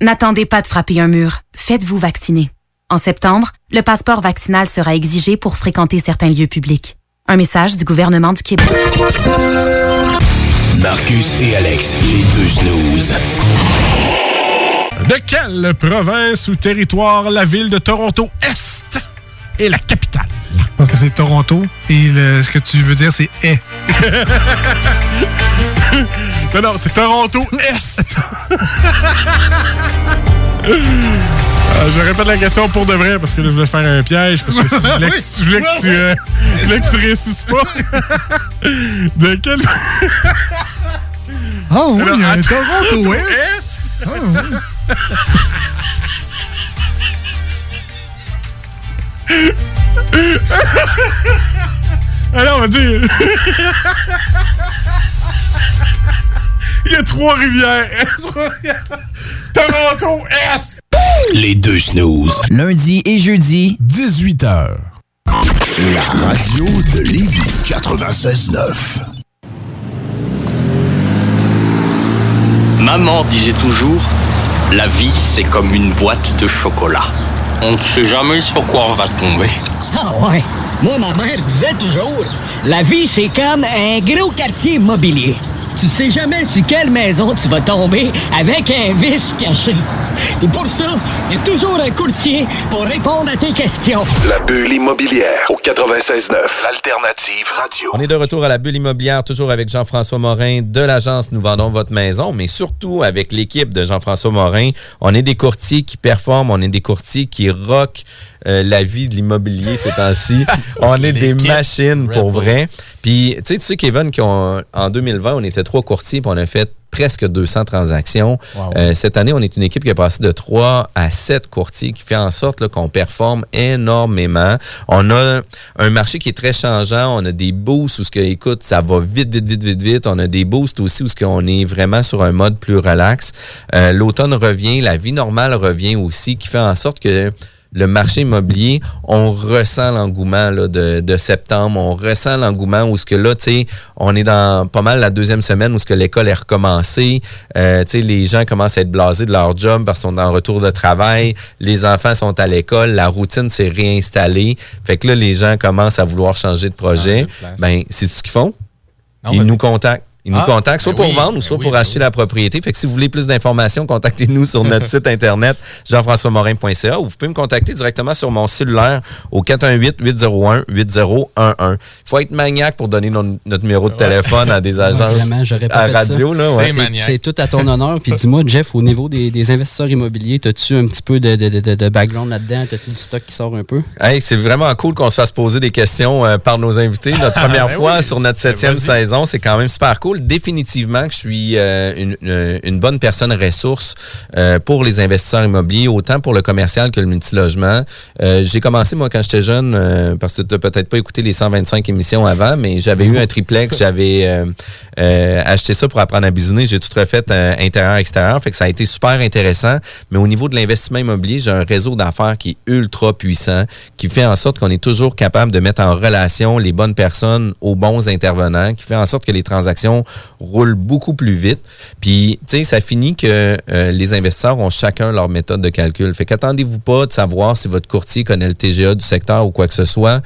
N'attendez pas de frapper un mur. Faites-vous vacciner. En septembre, le passeport vaccinal sera exigé pour fréquenter certains lieux publics. Un message du gouvernement du Québec. Marcus et Alex, les deux snooze. De quelle province ou territoire la ville de Toronto Est? Est la capitale? Donc c'est Toronto et le- ce que tu veux dire c'est est. non, non, c'est Toronto Est. Euh, je répète la question pour de vrai parce que là, je voulais faire un piège parce que si je voulais, que- je voulais que, tu, euh, je voulais que tu réussisses pas. De quel. Oh oui, Alors, il y a un. Toronto. Ah, oui. Alors, on va dire. Il y a Trois-Rivières. Trois-Rivières. Toronto Est. Les deux snooze. Lundi et jeudi, 18h. La radio de Lévis. 96.9. Maman disait toujours, la vie c'est comme une boîte de chocolat. On ne sait jamais sur quoi on va tomber. Ah ouais. Moi, ma mère disait toujours, la vie, c'est comme un gros quartier immobilier. Tu sais jamais sur quelle maison tu vas tomber avec un vice caché. Et pour ça, il y a toujours un courtier pour répondre à tes questions. La bulle immobilière au 96.9. L'alternative radio. On est de retour à la bulle immobilière, toujours avec Jean-François Morin de l'agence Nous vendons votre maison, mais surtout avec l'équipe de Jean-François Morin. On est des courtiers qui performent, on est des courtiers qui rockent euh, la vie de l'immobilier ces temps-ci. on est des machines pour vrai. Puis, tu sais, tu sais, Kevin, qu'on- en 2020, on était trois courtiers, puis on a fait presque 200 transactions. Wow. Euh, cette année, on est une équipe qui a passé de 3 à 7 courtiers, qui fait en sorte là, qu'on performe énormément. On a un marché qui est très changeant. On a des boosts où, ce que, écoute, ça va vite, vite, vite, vite, vite. On a des boosts aussi où ce qu'on est vraiment sur un mode plus relax. Euh, L'automne revient, la vie normale revient aussi, qui fait en sorte que le marché immobilier, on ressent l'engouement de, de septembre, on ressent l'engouement où ce que là, tu sais, on est dans pas mal la deuxième semaine où ce que l'école est recommencée, Euh, tu sais, les gens commencent à être blasés de leur job parce qu'ils sont en retour de travail, les enfants sont à l'école, la routine s'est réinstallée, fait que là, les gens commencent à vouloir changer de projet. de place. Ben, c'est ce qu'ils font. Non, Ils nous contactent. Ils nous Ah, contactent soit ben pour oui, vendre ou ben soit oui, pour ben acheter la propriété. Fait que si vous voulez plus d'informations, contactez-nous sur notre site internet jean-françois-morin.ca ou vous pouvez me contacter directement sur mon cellulaire au 418-801-8011. Il faut être maniaque pour donner notre numéro de téléphone à des agences à radio. ouais. C'est- tout à ton honneur. Puis dis-moi, Jeff, au niveau des, des investisseurs immobiliers, as-tu un petit peu de, de- de- de background là-dedans? As-tu du stock qui sort un peu? Hey, c'est vraiment cool qu'on se fasse poser des questions euh, par nos invités. Notre première Ben fois sur notre septième saison, c'est quand même super cool. Définitivement que je suis euh, une, une- une bonne personne ressource euh, pour les investisseurs immobiliers, autant pour le commercial que le multilogement. Euh, J'ai commencé, moi, quand j'étais jeune, euh, parce que tu n'as peut-être pas écouté les 125 émissions avant, mais j'avais eu un triplex, j'avais euh, euh, acheté ça pour apprendre à bisouner. J'ai tout refait euh, intérieur-extérieur, fait que ça a été super intéressant. Mais au niveau de l'investissement immobilier, j'ai un réseau d'affaires qui est ultra puissant, qui fait en sorte qu'on est toujours capable de mettre en relation les bonnes personnes aux bons intervenants, qui fait en sorte que les transactions roulent beaucoup plus vite. Puis, tu sais, ça finit que euh, les investisseurs ont chacun leur méthode de calcul. Fait qu'attendez-vous pas de savoir si votre courtier connaît le TGA du secteur ou quoi que ce soit.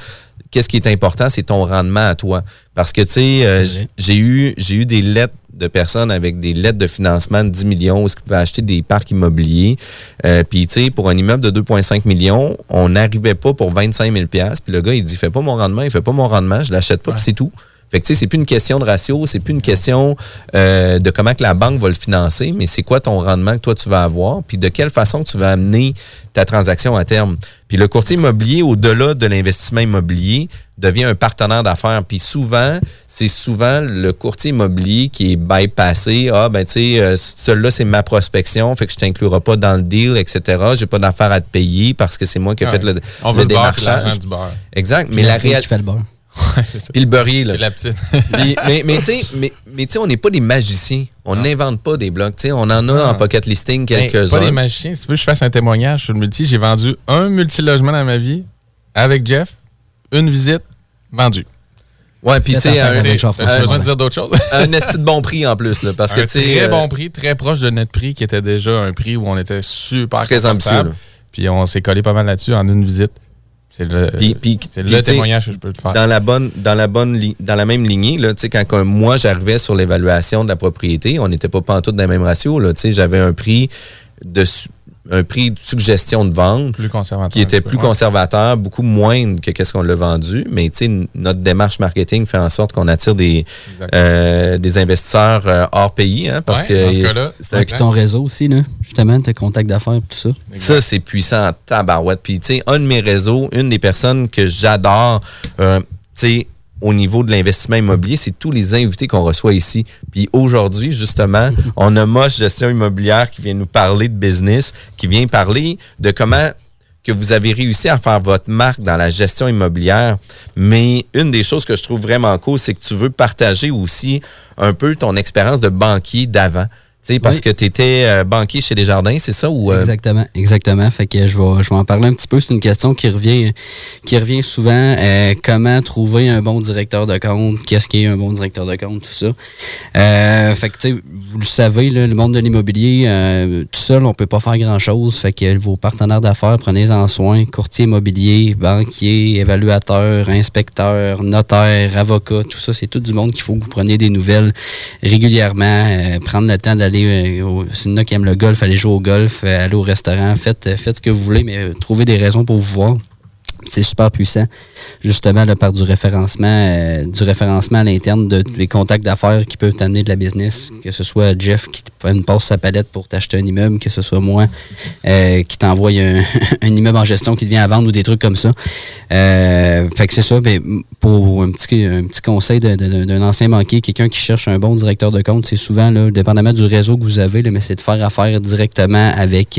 Qu'est-ce qui est important, c'est ton rendement à toi. Parce que, tu sais, euh, j'ai eu, j'ai eu des lettres de personnes avec des lettres de financement de 10 millions où ils pouvaient acheter des parcs immobiliers. Euh, puis, tu sais, pour un immeuble de 2,5 millions, on n'arrivait pas pour 25 000 Puis le gars, il dit, fais pas mon rendement, il fait pas mon rendement, je l'achète pas, puis c'est tout. Fait que, tu sais, c'est plus une question de ratio, c'est plus une question euh, de comment que la banque va le financer, mais c'est quoi ton rendement que toi, tu vas avoir, puis de quelle façon tu vas amener ta transaction à terme. Puis le courtier immobilier, au-delà de l'investissement immobilier, devient un partenaire d'affaires. Puis souvent, c'est souvent le courtier immobilier qui est bypassé. Ah, ben, tu sais, euh, celui-là, c'est ma prospection, fait que je t'inclurai pas dans le deal, etc. J'ai pas d'affaires à te payer parce que c'est moi qui ai Ouais. fait le, On le veut le beurre démarchage. l'argent du beurre. Exact. Puis Mais la réalité. Puis le beurrier, là. La petite. Puis, mais mais tu sais, mais, mais tu sais, on n'est pas des magiciens. On n'invente pas des blocs. Tu sais, on en a en pocket listing quelques-uns. Pas des magiciens. Si tu veux que je fasse un témoignage sur le multi, j'ai vendu un multilogement dans ma vie avec Jeff, une visite, vendu. Ouais, puis tu sais, un, As-tu besoin de dire d'autres choses? un esti de bon prix en plus, là, parce que un tu sais. très euh, bon prix, très proche de notre prix, qui était déjà un prix où on était super Très ambitieux. Puis on s'est collé pas mal là-dessus en une visite. C'est le, Puis- puis- c'est puis, le tu sais, témoignage que je peux te faire. Dans la bonne, dans la bonne, li- dans la même lignée, là, quand que moi j'arrivais sur l'évaluation de la propriété, on n'était pas pantoute dans les mêmes ratios. Là, j'avais un prix de un prix de suggestion de vente Plus conservateur. qui était plus ouais. conservateur, beaucoup moindre que qu'est-ce qu'on l'a vendu. Mais tu sais, n- notre démarche marketing fait en sorte qu'on attire des, euh, des investisseurs euh, hors pays, hein, parce Ouais, que c'est ton réseau aussi, là, justement, tes contacts d'affaires, tout ça. ça, c'est puissant tabarouette. Puis, tu sais, un de mes réseaux, une des personnes que j'adore, euh, tu sais, au niveau de l'investissement immobilier, c'est tous les invités qu'on reçoit ici. Puis aujourd'hui, justement, on a Moche Gestion Immobilière qui vient nous parler de business, qui vient parler de comment que vous avez réussi à faire votre marque dans la gestion immobilière. Mais une des choses que je trouve vraiment cool, c'est que tu veux partager aussi un peu ton expérience de banquier d'avant. Sais, parce Oui. que tu étais banquier chez Desjardins, c'est ça? Ou, euh, Exactement, exactement. Fait que je vais, je vais en parler un petit peu. C'est une question qui revient, qui revient souvent. Euh, comment trouver un bon directeur de compte Qu'est-ce qu'est un bon directeur de compte Tout ça. Euh, fait que tu sais, vous le savez, là, le monde de l'immobilier, euh, tout seul, on peut pas faire grand chose. Fait que vos partenaires d'affaires, prenez-en soin. Courtier immobilier, banquier, évaluateur, inspecteur, notaire, avocat, tout ça, c'est tout du monde qu'il faut que vous preniez des nouvelles régulièrement. euh, prendre le temps d'aller, euh, au- s'il qui aiment le golf, aller jouer au golf, euh, aller au restaurant, faites, euh, faites ce que vous voulez, mais trouvez des raisons pour vous voir. C'est super puissant, justement, là, par du référencement, euh, référencement à l'interne de des contacts d'affaires qui peuvent t'amener de la business, que ce soit Jeff qui te passe sa palette pour t'acheter un immeuble, que ce soit moi euh, qui t'envoie un, immeuble en gestion qui te vient à vendre ou des trucs comme ça. Euh, fait que c'est ça. Mais pour un petit, un petit conseil d'un ancien banquier, quelqu'un qui cherche un bon directeur de compte, c'est souvent, là, dépendamment du réseau que vous avez, mais c'est de faire affaire directement avec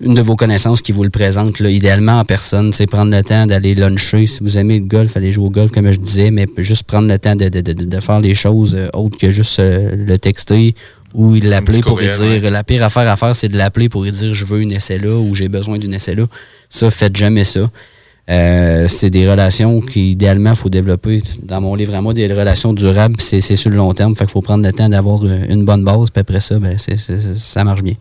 une de vos connaissances qui vous le présente, là, idéalement en personne. C'est prendre le temps d'aller luncher. Si vous aimez le golf, allez jouer au golf, comme je disais, mais juste prendre le temps de, de- de- de faire les choses euh, autres que juste euh, le texter ou l'appeler pour lui dire la pire affaire à faire, c'est de l'appeler pour lui dire je veux une essai là ou j'ai besoin d'une essai là. Ça, faites jamais ça. Euh, c'est des relations qu'idéalement, il faut développer. Dans mon livre à moi, des relations durables, c'est c'est sur le long terme. Fait qu'il faut prendre le temps d'avoir une bonne base, puis après ça, ben, ça marche bien.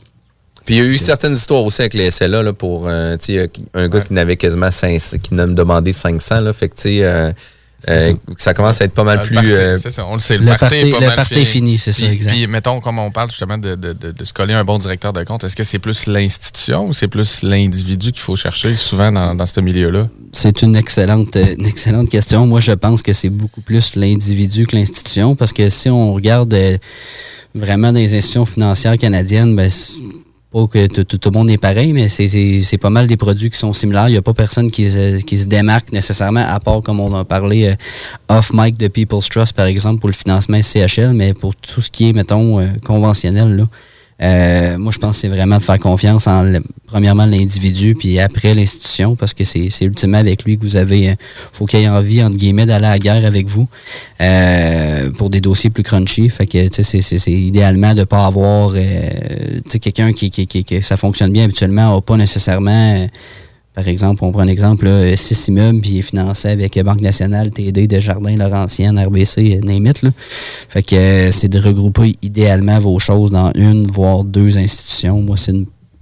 Puis il y a eu certaines histoires aussi avec les SLA là, pour euh, tu sais, un gars qui n'avait quasiment 500, qui n'a demandé 500. Là, fait que tu sais, euh, euh, ça commence à être pas mal Le plus. party, euh, ça, on le sait. Le, Le party, est pas le mal party fini, c'est ça, Puis- exact. Puis, mettons, comme on parle justement de, de, de, de se coller un bon directeur de compte, est-ce que c'est plus l'institution ou c'est plus l'individu qu'il faut chercher souvent dans, dans ce milieu-là? C'est une excellente, euh, une excellente question. Moi, je pense que c'est beaucoup plus l'individu que l'institution parce que si on regarde euh, vraiment dans les institutions financières canadiennes, ben, que tout, le monde est pareil, mais c'est pas mal des produits qui sont similaires. Il n'y a pas personne qui se, qui se démarque nécessairement, à part, comme on a parlé, euh, off-mic de People's Trust, par exemple, pour le financement CHL, mais pour tout ce qui est, mettons, euh, conventionnel, là. Euh, moi, je pense que c'est vraiment de faire confiance en, le- premièrement, l'individu, puis après l'institution, parce que c'est ultimement avec lui que vous avez, euh, faut qu'il ait envie, entre guillemets, d'aller à la guerre avec vous euh, pour des dossiers plus crunchy. Fait que, c'est- idéalement de pas avoir, quelqu'un qui, qui, qui, qui- ça fonctionne bien habituellement, n'a pas nécessairement... euh, par exemple, on prend un exemple, là, six immeubles, puis est financé avec Banque nationale, TD, Desjardins, Laurentienne, RBC, name it, là. Fait que euh, c'est de regrouper idéalement vos choses dans une, voire deux institutions.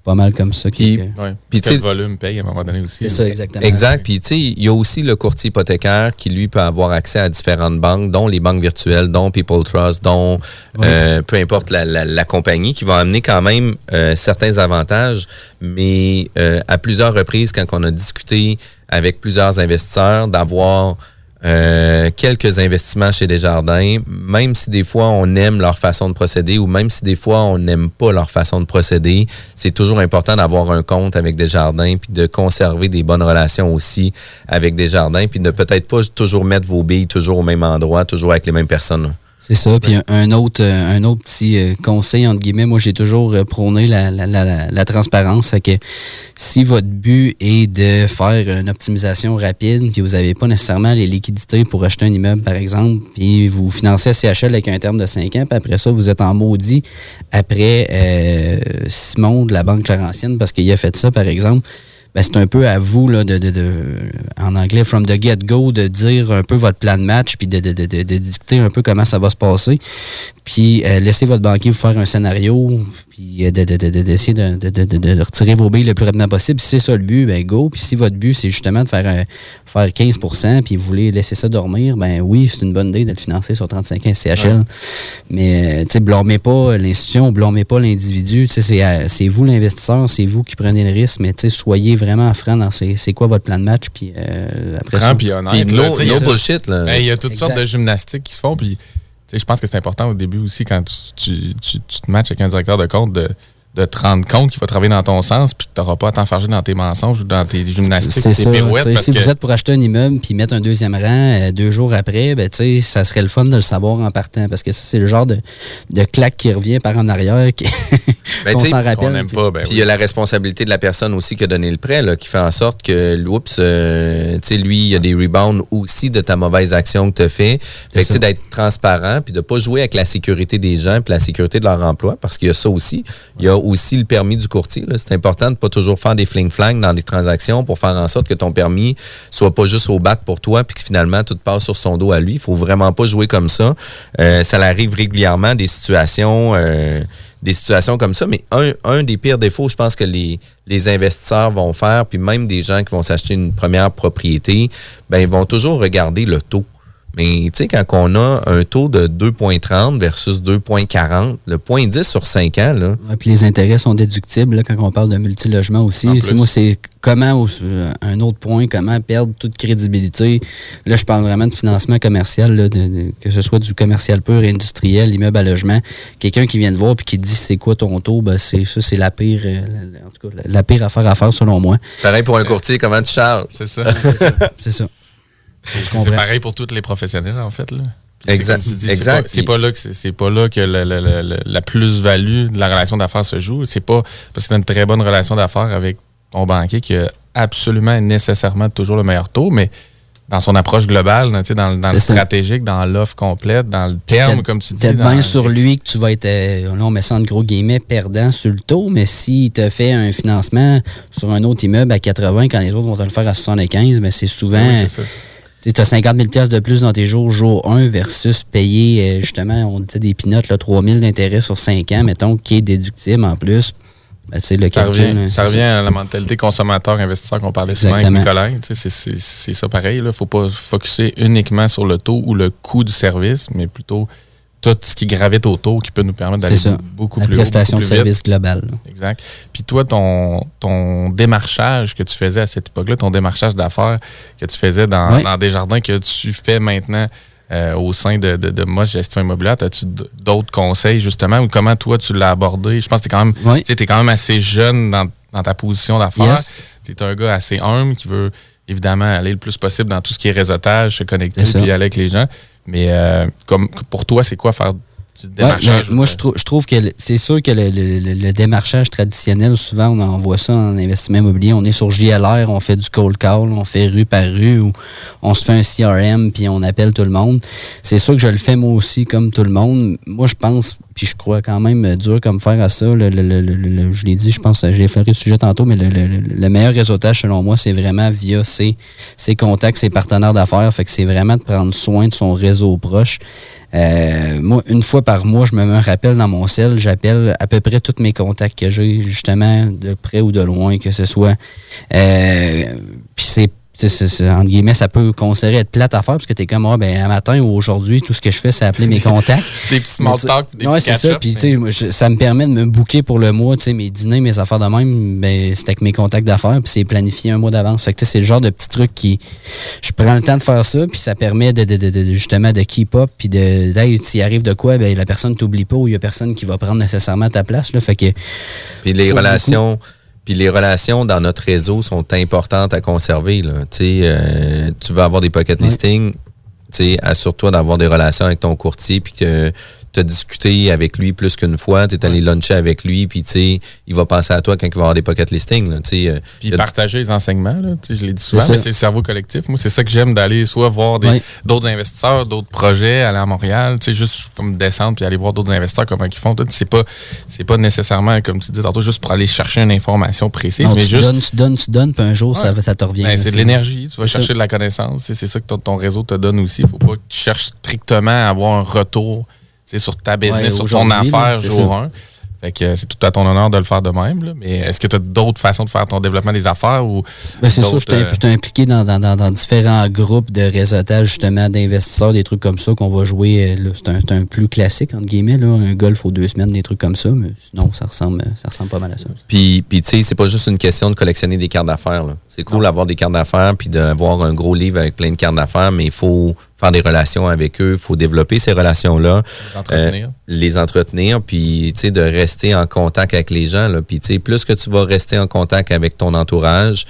Pas mal comme ça. qui- Ouais. Puis, Puis tu sais- le volume paye à un moment donné aussi. C'est ça, exactement. Exact. Puis, tu sais, il y a aussi le courtier hypothécaire qui, lui, peut avoir accès à différentes banques, dont les banques virtuelles, dont People Trust, dont euh, peu importe la, la- la compagnie, qui va amener quand même euh, certains avantages. Mais euh, à plusieurs reprises, quand on a discuté avec plusieurs investisseurs, d'avoir euh, quelques investissements chez Desjardins, même si des fois on aime leur façon de procéder ou même si des fois on n'aime pas leur façon de procéder, c'est toujours important d'avoir un compte avec Desjardins puis de conserver des bonnes relations aussi avec Desjardins puis de peut-être pas toujours mettre vos billes toujours au même endroit, toujours avec les mêmes personnes. C'est ça. Puis un, un autre, euh, un autre petit euh, conseil, entre guillemets, moi j'ai toujours euh, prôné la, la, la, la transparence. Fait que si votre but est de faire une optimisation rapide, puis vous n'avez pas nécessairement les liquidités pour acheter un immeuble, par exemple, puis vous financez à CHL avec un terme de 5 ans, puis après ça, vous êtes en maudit après euh, Simon de la Banque Laurentienne parce qu'il a fait ça, par exemple. Ben, c'est un peu à vous, là, de, de, de, en anglais, from the get-go, de dire un peu votre plan de match, puis de, de, dicter un peu comment ça va se passer. Puis euh, laissez votre banquier vous faire un scénario, puis euh, de- de- de- de- d'essayer de, de- de- de- de retirer vos billes le plus rapidement possible. Si c'est ça le but, ben go. Puis si votre but, c'est justement de faire, euh, faire 15% puis vous voulez laisser ça dormir, ben oui, c'est une bonne idée de le financer sur 35 ans CHL. Ouais. Mais, euh, tu sais, blâmez pas l'institution, blâmez pas l'individu. Tu sais, c'est, euh, c'est vous l'investisseur, c'est vous qui prenez le risque, mais tu sais, soyez vraiment franc dans c'est, c'est quoi votre plan de match, puis euh, après ça. Franc puis no- no il y a- bullshit, là. Ben, Il y a toutes Exact. sortes de gymnastiques qui se font. Puis, je pense que c'est important au début aussi quand tu, tu, tu- tu te matches avec un directeur de compte de, de te rendre compte qu'il va travailler dans ton sens puis que tu n'auras pas à t'enfarger dans tes mensonges ou dans tes gymnastiques, C'est tes ça. pirouettes. Parce Si que, vous êtes pour acheter un immeuble puis mettre un deuxième rang euh, deux jours après, ben, tu sais, ça serait le fun de le savoir en partant parce que ça, c'est le genre de, de claque qui revient par en arrière qui- Ben, s'en rappelle. puis- ben Puis il y a la responsabilité de la personne aussi qui a donné le prêt, là, qui fait en sorte que, oups, euh, tu sais, lui, il y a des rebounds aussi de ta mauvaise action que tu as fait. Fait que, d'être transparent, puis de pas jouer avec la sécurité des gens, puis la sécurité de leur emploi, parce qu'il y a ça aussi. Il y a aussi le permis du courtier. C'est important de pas toujours faire des fling-flang dans des transactions pour faire en sorte que ton permis soit pas juste au bat pour toi, puis que finalement, tout passe sur son dos à lui. Il faut vraiment pas jouer comme ça. Euh, ça arrive régulièrement, des situations... euh, des situations comme ça. Mais un, des pires défauts, je pense que les, les investisseurs vont faire, puis même des gens qui vont s'acheter une première propriété, ben, ils vont toujours regarder le taux. Mais tu sais, quand on a un taux de 2,30 versus 2,40, le point 10 sur 5 ans, là, Ouais, puis les intérêts sont déductibles là, quand on parle de multilogement aussi. Plus. moi, c'est comment, euh, un autre point, comment perdre toute crédibilité. Là, je parle vraiment de financement commercial, là, de- de- que ce soit du commercial pur, industriel, immeuble à logement. Quelqu'un qui vient te voir et qui dit c'est quoi ton taux, ben, c'est ça, c'est la pire, euh, en tout cas, la, la pire affaire à faire selon moi. pareil pour un courtier, comment tu charges? c'est ça. C'est ça. C'est pareil pour tous les professionnels, en fait. Là. Exact. c'est pas- là que c'est pas là que la plus-value de la relation d'affaires se joue. C'est pas parce que tu as une très bonne relation d'affaires avec ton banquier qui a absolument et nécessairement toujours le meilleur taux, mais dans son approche globale, dans, dans le ça. stratégique, dans l'offre complète, dans le terme, comme tu dis. Dans- bien sur lui que tu vas être, euh, là on met ça en gros guillemets, perdant sur le taux, mais s'il te fait un financement sur un autre immeuble à 80 quand les autres vont te le faire à 75, mais c'est souvent... Oui, ça. Tu as 50 000 piastres de plus dans tes jours, jour 1, versus payer, euh, justement, on disait des pinottes, là, 3 000 d'intérêt sur 5 ans, mettons, qui est déductible en plus. Ben, le Ça calcul, revient, ça revient à la mentalité consommateur-investisseur qu'on parlait souvent avec. Tu sais, C'est ça pareil. Il ne faut pas se focuser uniquement sur le taux ou le coût du service, mais plutôt tout ce qui gravite autour qui peut nous permettre d'aller beaucoup La plus prestation haut, de beaucoup plus service vite. global. là. Exact. Puis toi, ton, ton démarchage que tu faisais à cette époque-là, ton démarchage d'affaires que tu faisais dans, Oui. dans des jardins que tu fais maintenant euh, au sein de, de, de Moss Gestion Immobilière, as-tu d'autres conseils justement ou comment toi tu l'as abordé? Je pense que tu es quand même, tu sais, t'es quand même assez jeune dans, dans ta position d'affaires. Yes. Tu es un gars assez humble qui veut évidemment aller le plus possible dans tout ce qui est réseautage, se connecter, puis aller avec les gens. Mais euh, comme pour toi, c'est quoi faire du Ouais, démarchage? mais moi, je, trou- je trouve que c'est sûr que le, le- le- le démarchage traditionnel, souvent, on en voit ça en investissement immobilier. On est sur JLR, on fait du cold call, on fait rue par rue, ou on se fait un CRM, puis on appelle tout le monde. C'est sûr que je le fais moi aussi, comme tout le monde. Moi, je pense, puis je crois quand même dur comme faire à ça. Le, je l'ai dit, je pense, j'ai effleuré le sujet tantôt, mais le meilleur réseautage, selon moi, c'est vraiment via ses, ses contacts, ses partenaires d'affaires. Fait que c'est vraiment de prendre soin de son réseau proche. Euh, moi, une fois par mois, je me mets un dans mon cell. J'appelle à peu près tous mes contacts que j'ai, justement, de près ou de loin, que ce soit. Euh, Puis c'est. C'est- c'est- c'est- entre guillemets, ça peut considérer être plate à faire parce que t'es comme, ah, ben, un matin ou aujourd'hui, tout ce que je fais, c'est appeler mes contacts. Des petits small talk, des ouais, petits c'est ça. Puis, tu sais, ça me permet de me booker pour le mois, tu sais, mes dîners, mes affaires de même, ben, c'est avec mes contacts d'affaires, puis c'est planifié un mois d'avance. Fait que, tu sais, c'est le genre de petit truc qui, je prends le temps de faire ça, puis ça permet de, de- de- de- justement de keep up, puis de, hey, s'il arrive de quoi, ben, la personne t'oublie pas ou il y a personne qui va prendre nécessairement ta place, là. Fait que. Puis les relations, puis les relations dans notre réseau sont importantes à conserver. Là. Euh, tu veux avoir des pocket listings, tu sais, assure-toi d'avoir des relations avec ton courtier, puis que tu as discuté avec lui plus qu'une fois, tu es allé luncher avec lui, puis tu sais, il va penser à toi quand il va avoir des pocket listings. Là, tu sais, euh, Puis partager les enseignements, là, tu sais, je l'ai dit souvent, mais c'est le cerveau collectif. Moi, c'est ça que j'aime d'aller soit voir d'autres investisseurs, d'autres projets, aller à Montréal, tu sais, juste comme descendre puis aller voir d'autres investisseurs comment ils font. C'est pas, c'est pas nécessairement, comme tu dis tantôt, juste pour aller chercher une information précise, Non, mais tu juste. donnes, tu donnes, tu donnes, puis un jour, ça, ça te revient. Ben, c'est de l'énergie, tu vas chercher ça. de la connaissance. C'est c'est ça que ton, ton réseau te donne aussi. Il faut pas que tu cherches strictement à avoir un retour sur ta business, Ouais, sur ton affaire jour ça. 1. Fait que euh, c'est tout à ton honneur de le faire de même. là. Mais est-ce que tu as d'autres façons de faire ton développement des affaires ou Ben, c'est sûr, euh, j'étais impliqué dans, dans- dans- dans différents groupes de réseautage, justement, d'investisseurs, des trucs comme ça qu'on va jouer. euh. C'est un, plus classique, entre guillemets, là, un golf aux deux semaines, des trucs comme ça, mais sinon, ça ressemble, ça ressemble pas mal à ça. Puis, puis tu sais, c'est pas juste une question de collectionner des cartes d'affaires. là. C'est cool d'avoir des cartes d'affaires puis d'avoir un gros livre avec plein de cartes d'affaires, mais il faut faire des relations avec eux, il faut développer ces relations-là, Les entretenir. euh, les entretenir, puis tu sais, de rester en contact avec les gens. Là. Puis plus que tu vas rester en contact avec ton entourage,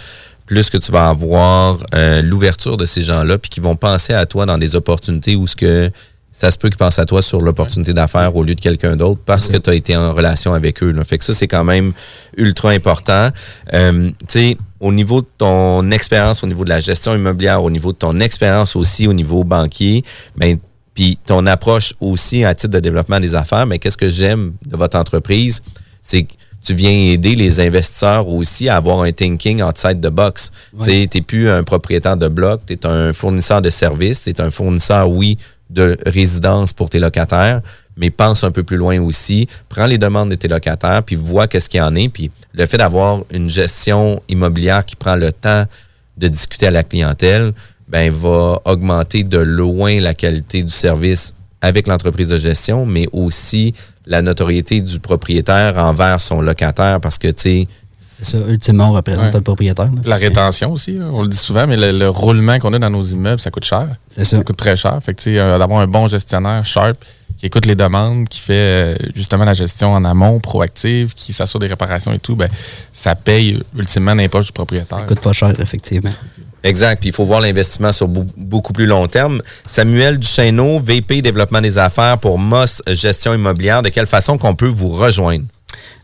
plus que tu vas avoir euh, l'ouverture de ces gens-là, puis qui vont penser à toi dans des opportunités où ce que ça se peut qu'ils pensent à toi sur l'opportunité d'affaires au lieu de quelqu'un d'autre parce que tu as été en relation avec eux. là. Fait que ça, c'est quand même ultra important. Euh, tu sais, au niveau de ton expérience, au niveau de la gestion immobilière, au niveau de ton expérience aussi au niveau banquier, ben puis ton approche aussi à titre de développement des affaires, mais qu'est-ce que j'aime de votre entreprise, c'est que tu viens aider les investisseurs aussi à avoir un thinking outside the box. Tu sais, t'es plus un propriétaire de bloc, tu es un fournisseur de services, tu es un fournisseur, oui, de résidence pour tes locataires, mais pense un peu plus loin aussi. Prends les demandes de tes locataires, puis vois qu'est-ce qu'il y en est. Puis le fait d'avoir une gestion immobilière qui prend le temps de discuter à la clientèle, ben, va augmenter de loin la qualité du service avec l'entreprise de gestion, mais aussi la notoriété du propriétaire envers son locataire parce que, tu sais, ça, ultimement, on représente Ouais. le propriétaire. là. La rétention aussi, hein, on le dit souvent, mais le, le roulement qu'on a dans nos immeubles, ça coûte cher. C'est ça. coûte très cher. Fait que, euh, d'avoir un bon gestionnaire sharp qui écoute les demandes, qui fait euh, justement la gestion en amont, proactive, qui s'assure des réparations et tout, ben, ça paye ultimement l'imposte du propriétaire. Ça coûte pas cher, effectivement. Exact. Puis il faut voir l'investissement sur beaucoup plus long terme. Samuel Duchesneau, VP Développement des affaires pour Moss Gestion immobilière. De quelle façon qu'on peut vous rejoindre?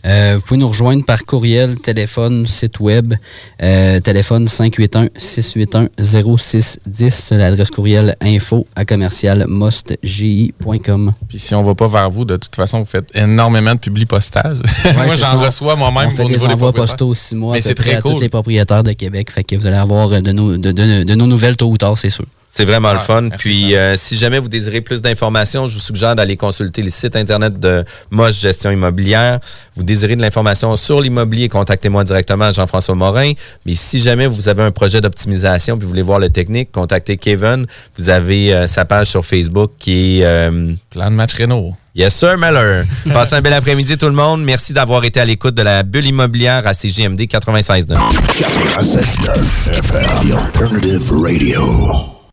Euh, vous pouvez nous rejoindre par courriel, téléphone, site web, euh, téléphone 581-681-0610, l'adresse courriel info à commercial mostgi.com. Puis si on va pas vers vous, de toute façon, vous faites énormément de publi postage. moi, j'en reçois moi-même On fait au des niveau des envois postaux mois Mais à peu c'est près très à cool. tous les propriétaires de Québec. Fait que vous allez avoir de nos, de, de- de nos nouvelles tôt ou tard, c'est sûr. C'est vraiment le Ouais, fun. merci, Puis, euh, si jamais vous désirez plus d'informations, je vous suggère d'aller consulter le site Internet de Moche Gestion Immobilière. Vous désirez de l'information sur l'immobilier, contactez-moi directement, Jean-François Morin. Mais si jamais vous avez un projet d'optimisation puis vous voulez voir le technique, contactez Kevin. Vous avez euh, sa page sur Facebook qui est... euh, Plan de match Renault. Yes, sir, Meller. Passez un bel après-midi, tout le monde. Merci d'avoir été à l'écoute de la bulle immobilière à CGMD 96.9. 96.9 FM, The Alternative Radio.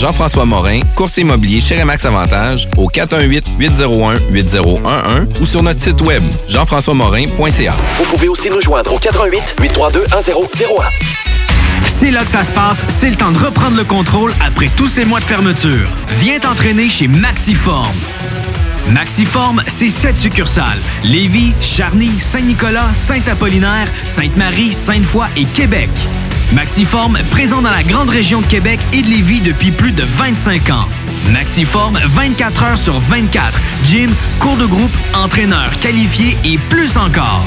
Jean-François Morin, courtier immobilier chez Remax Avantage, au 418-801-8011 ou sur notre site web, jean-françois-morin.ca. Vous pouvez aussi nous joindre au 88 832 1001. C'est là que ça se passe, c'est le temps de reprendre le contrôle après tous ces mois de fermeture. Viens t'entraîner chez Maxiform. Maxiform, c'est sept succursales. Lévis, Charny, Saint-Nicolas, Saint-Apollinaire, Sainte-Marie, Sainte-Foy et Québec. Maxiform, présent dans la grande région de Québec et de Lévis depuis plus de 25 ans. Maxiform, 24 heures sur 24. Gym, cours de groupe, entraîneur qualifié et plus encore.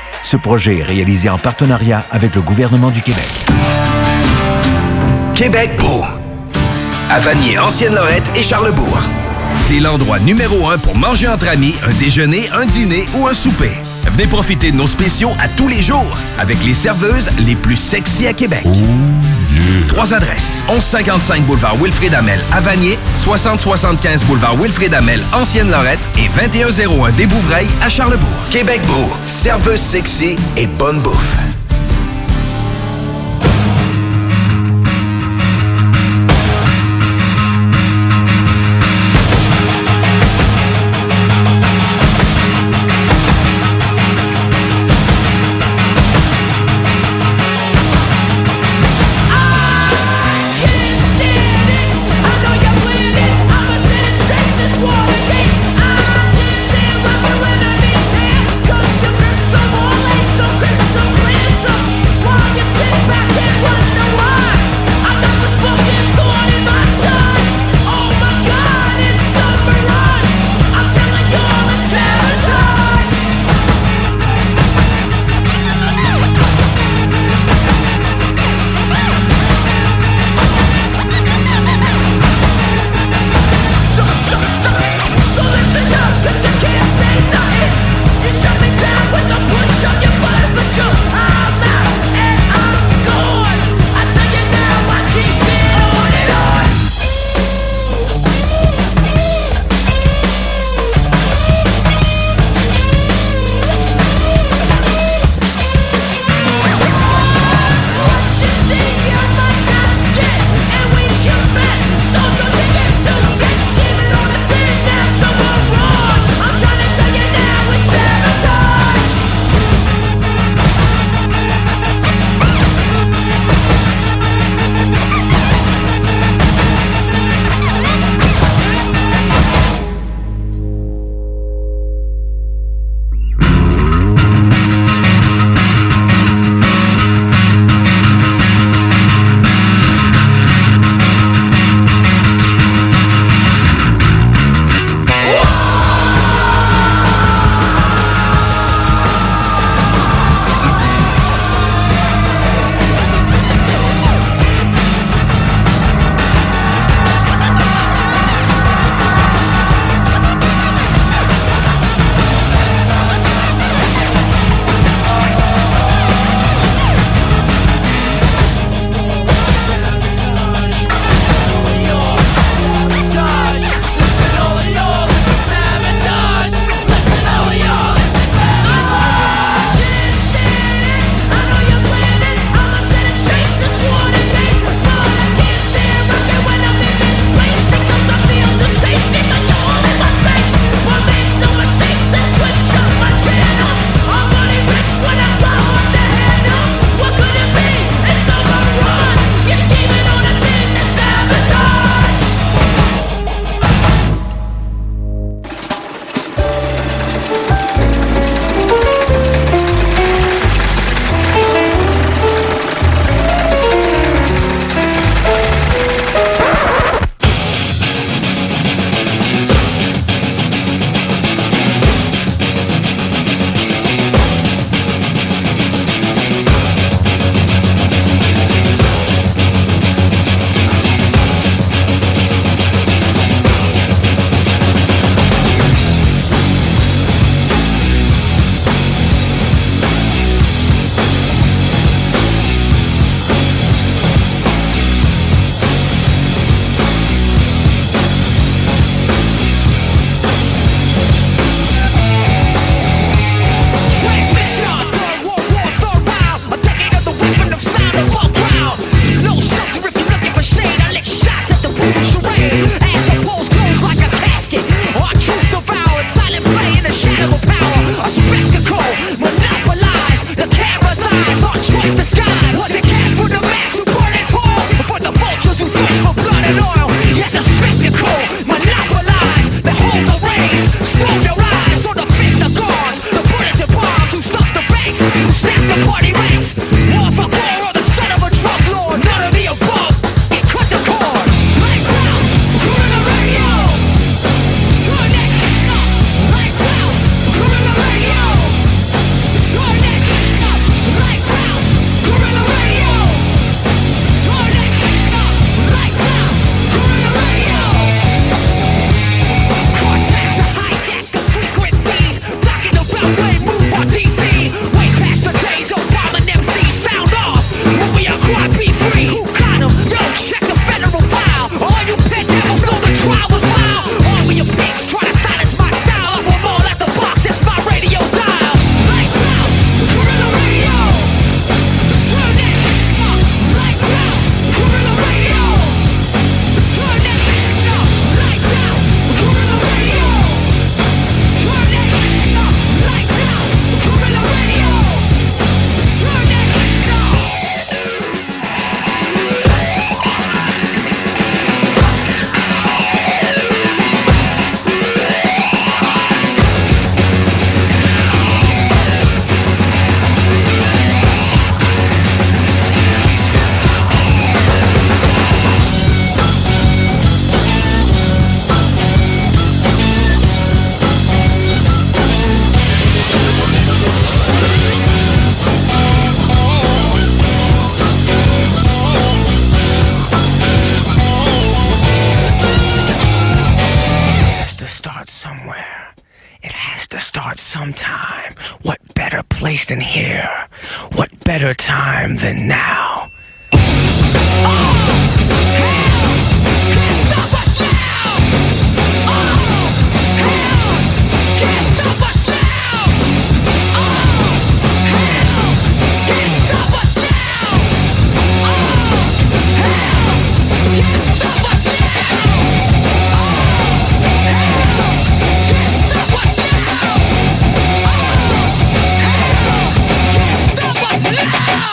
Ce projet est réalisé en partenariat avec le gouvernement du Québec. Québec beau. À Vanier, Ancienne-Lorette et Charlebourg. C'est l'endroit numéro un pour manger entre amis, un déjeuner, un dîner ou un souper. Venez profiter de nos spéciaux à tous les jours avec les serveuses les plus sexy à Québec. Trois adresses. 1155 boulevard Wilfrid Amel à Vanier, 6075 boulevard Wilfrid Amel, Ancienne-Lorette et 2101 des Bouvrailles à Charlebourg. Québec beau, serveuse sexy et bonne bouffe.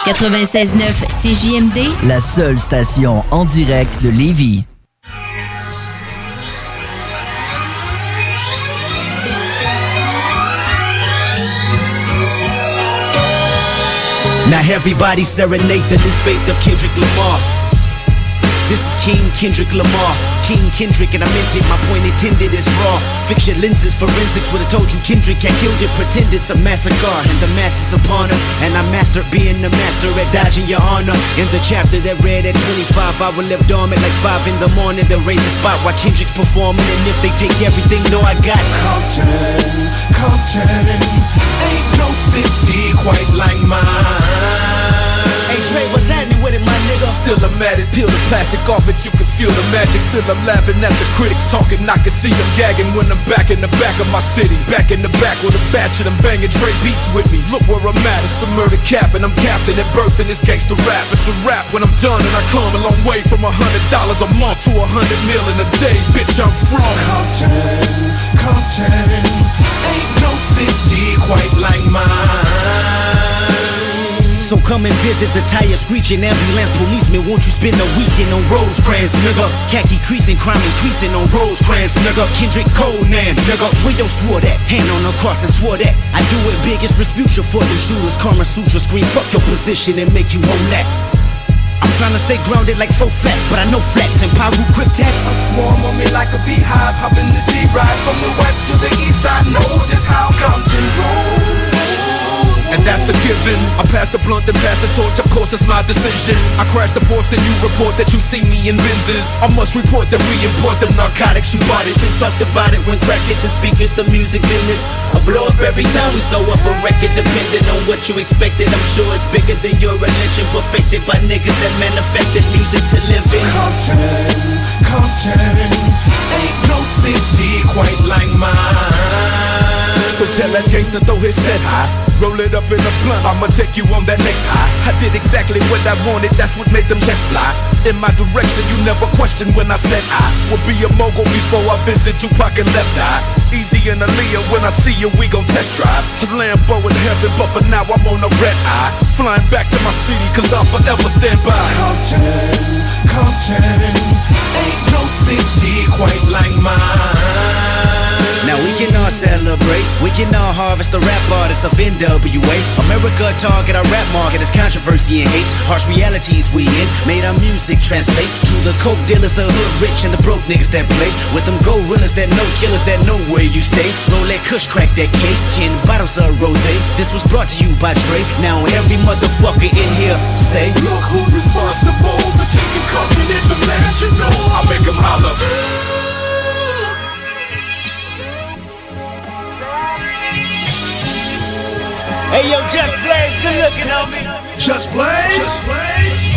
96.9 CJMD, La seule station en direct de Lévis. Now everybody serenade the new faith of Kendrick Lamar. This is King Kendrick Lamar. King Kendrick, and I meant it, my point intended is raw. Fix your lenses, forensics would have told you Kendrick had killed it. Pretend it's a massacre, and the mass is upon us. And I mastered being the master at dodging your honor. In the chapter that read at 25, I will live dormant like 5 in the morning. They'll raid the spot while Kendrick's performing. And if they take everything, know I got Compton, Compton, ain't no city quite like mine. Hey Dre, what's happening with it, my nigga? Still I'm at it, peel the plastic off it, you can feel the magic. Still I'm laughing at the critics talking, I can see them gagging when I'm back in the back of my city. Back in the back with a batch of them banging Dre beats with me. Look where I'm at, it's the murder cap, and I'm captain at birth in this gangster rap. It's a rap when I'm done, and I come a long way from a hundred dollars a month to a hundred mil in a day. Bitch, I'm from Compton, Compton, ain't no city quite like mine. So come and visit the tire screeching ambulance policeman. Won't you spend a weekend on Rosecrans, nigga? Khaki creasing, crime increasing on Rosecrans, nigga. Kendrick Conan, nigga. We don't swore that. Hand on the cross and swore that. I do it biggest retribution for the shooters. Karma Sutra scream, fuck your position and make you own that. I'm trying to stay grounded like four flats, but I know flats and Paru cryptex. Swarm on me like a beehive, hop in the G-Ride from the west to the east. I know just how Compton rolls. That's a given. I pass the blunt and pass the torch, of course it's my decision. I crash the porch, then you report that you see me in Benzes. I must report that we import them narcotics, you bought it. Been talked about it when crack hit the speakers, the music business. I blow up every time we throw up a record, depending on what you expected. I'm sure it's bigger than your religion, perfected by niggas that manifested music to live in. Compton, Compton, ain't no city quite like mine. So tell that gangster throw his set high. Roll it up in a blunt, I'ma take you on that next high. I did exactly what I wanted, that's what made them checks fly. In my direction, you never questioned when I said I would be a mogul before I visit Tupac and Left Eye. Easy and Aaliyah, when I see you, we gon' test drive. Lambo in heaven, but for now I'm on a red eye. Flying back to my city, cause I'll forever stand by. Compton, Compton, ain't no city quite like mine. Now we can all celebrate, we can all harvest the rap artists of NWA. America target our rap market as controversy and hate. Harsh realities we in, made our music translate to the coke dealers, the hood rich, and the broke niggas that play. With them gorillas that know killers that know where you stay. Roll that kush, crack that case, 10 bottles of rose. This was brought to you by Dre. Now every motherfucker in here say, Look who's responsible for taking Compton international. I make them holler. Hey yo, Just Blaze, good looking on me. Just Blaze? Just Blaze?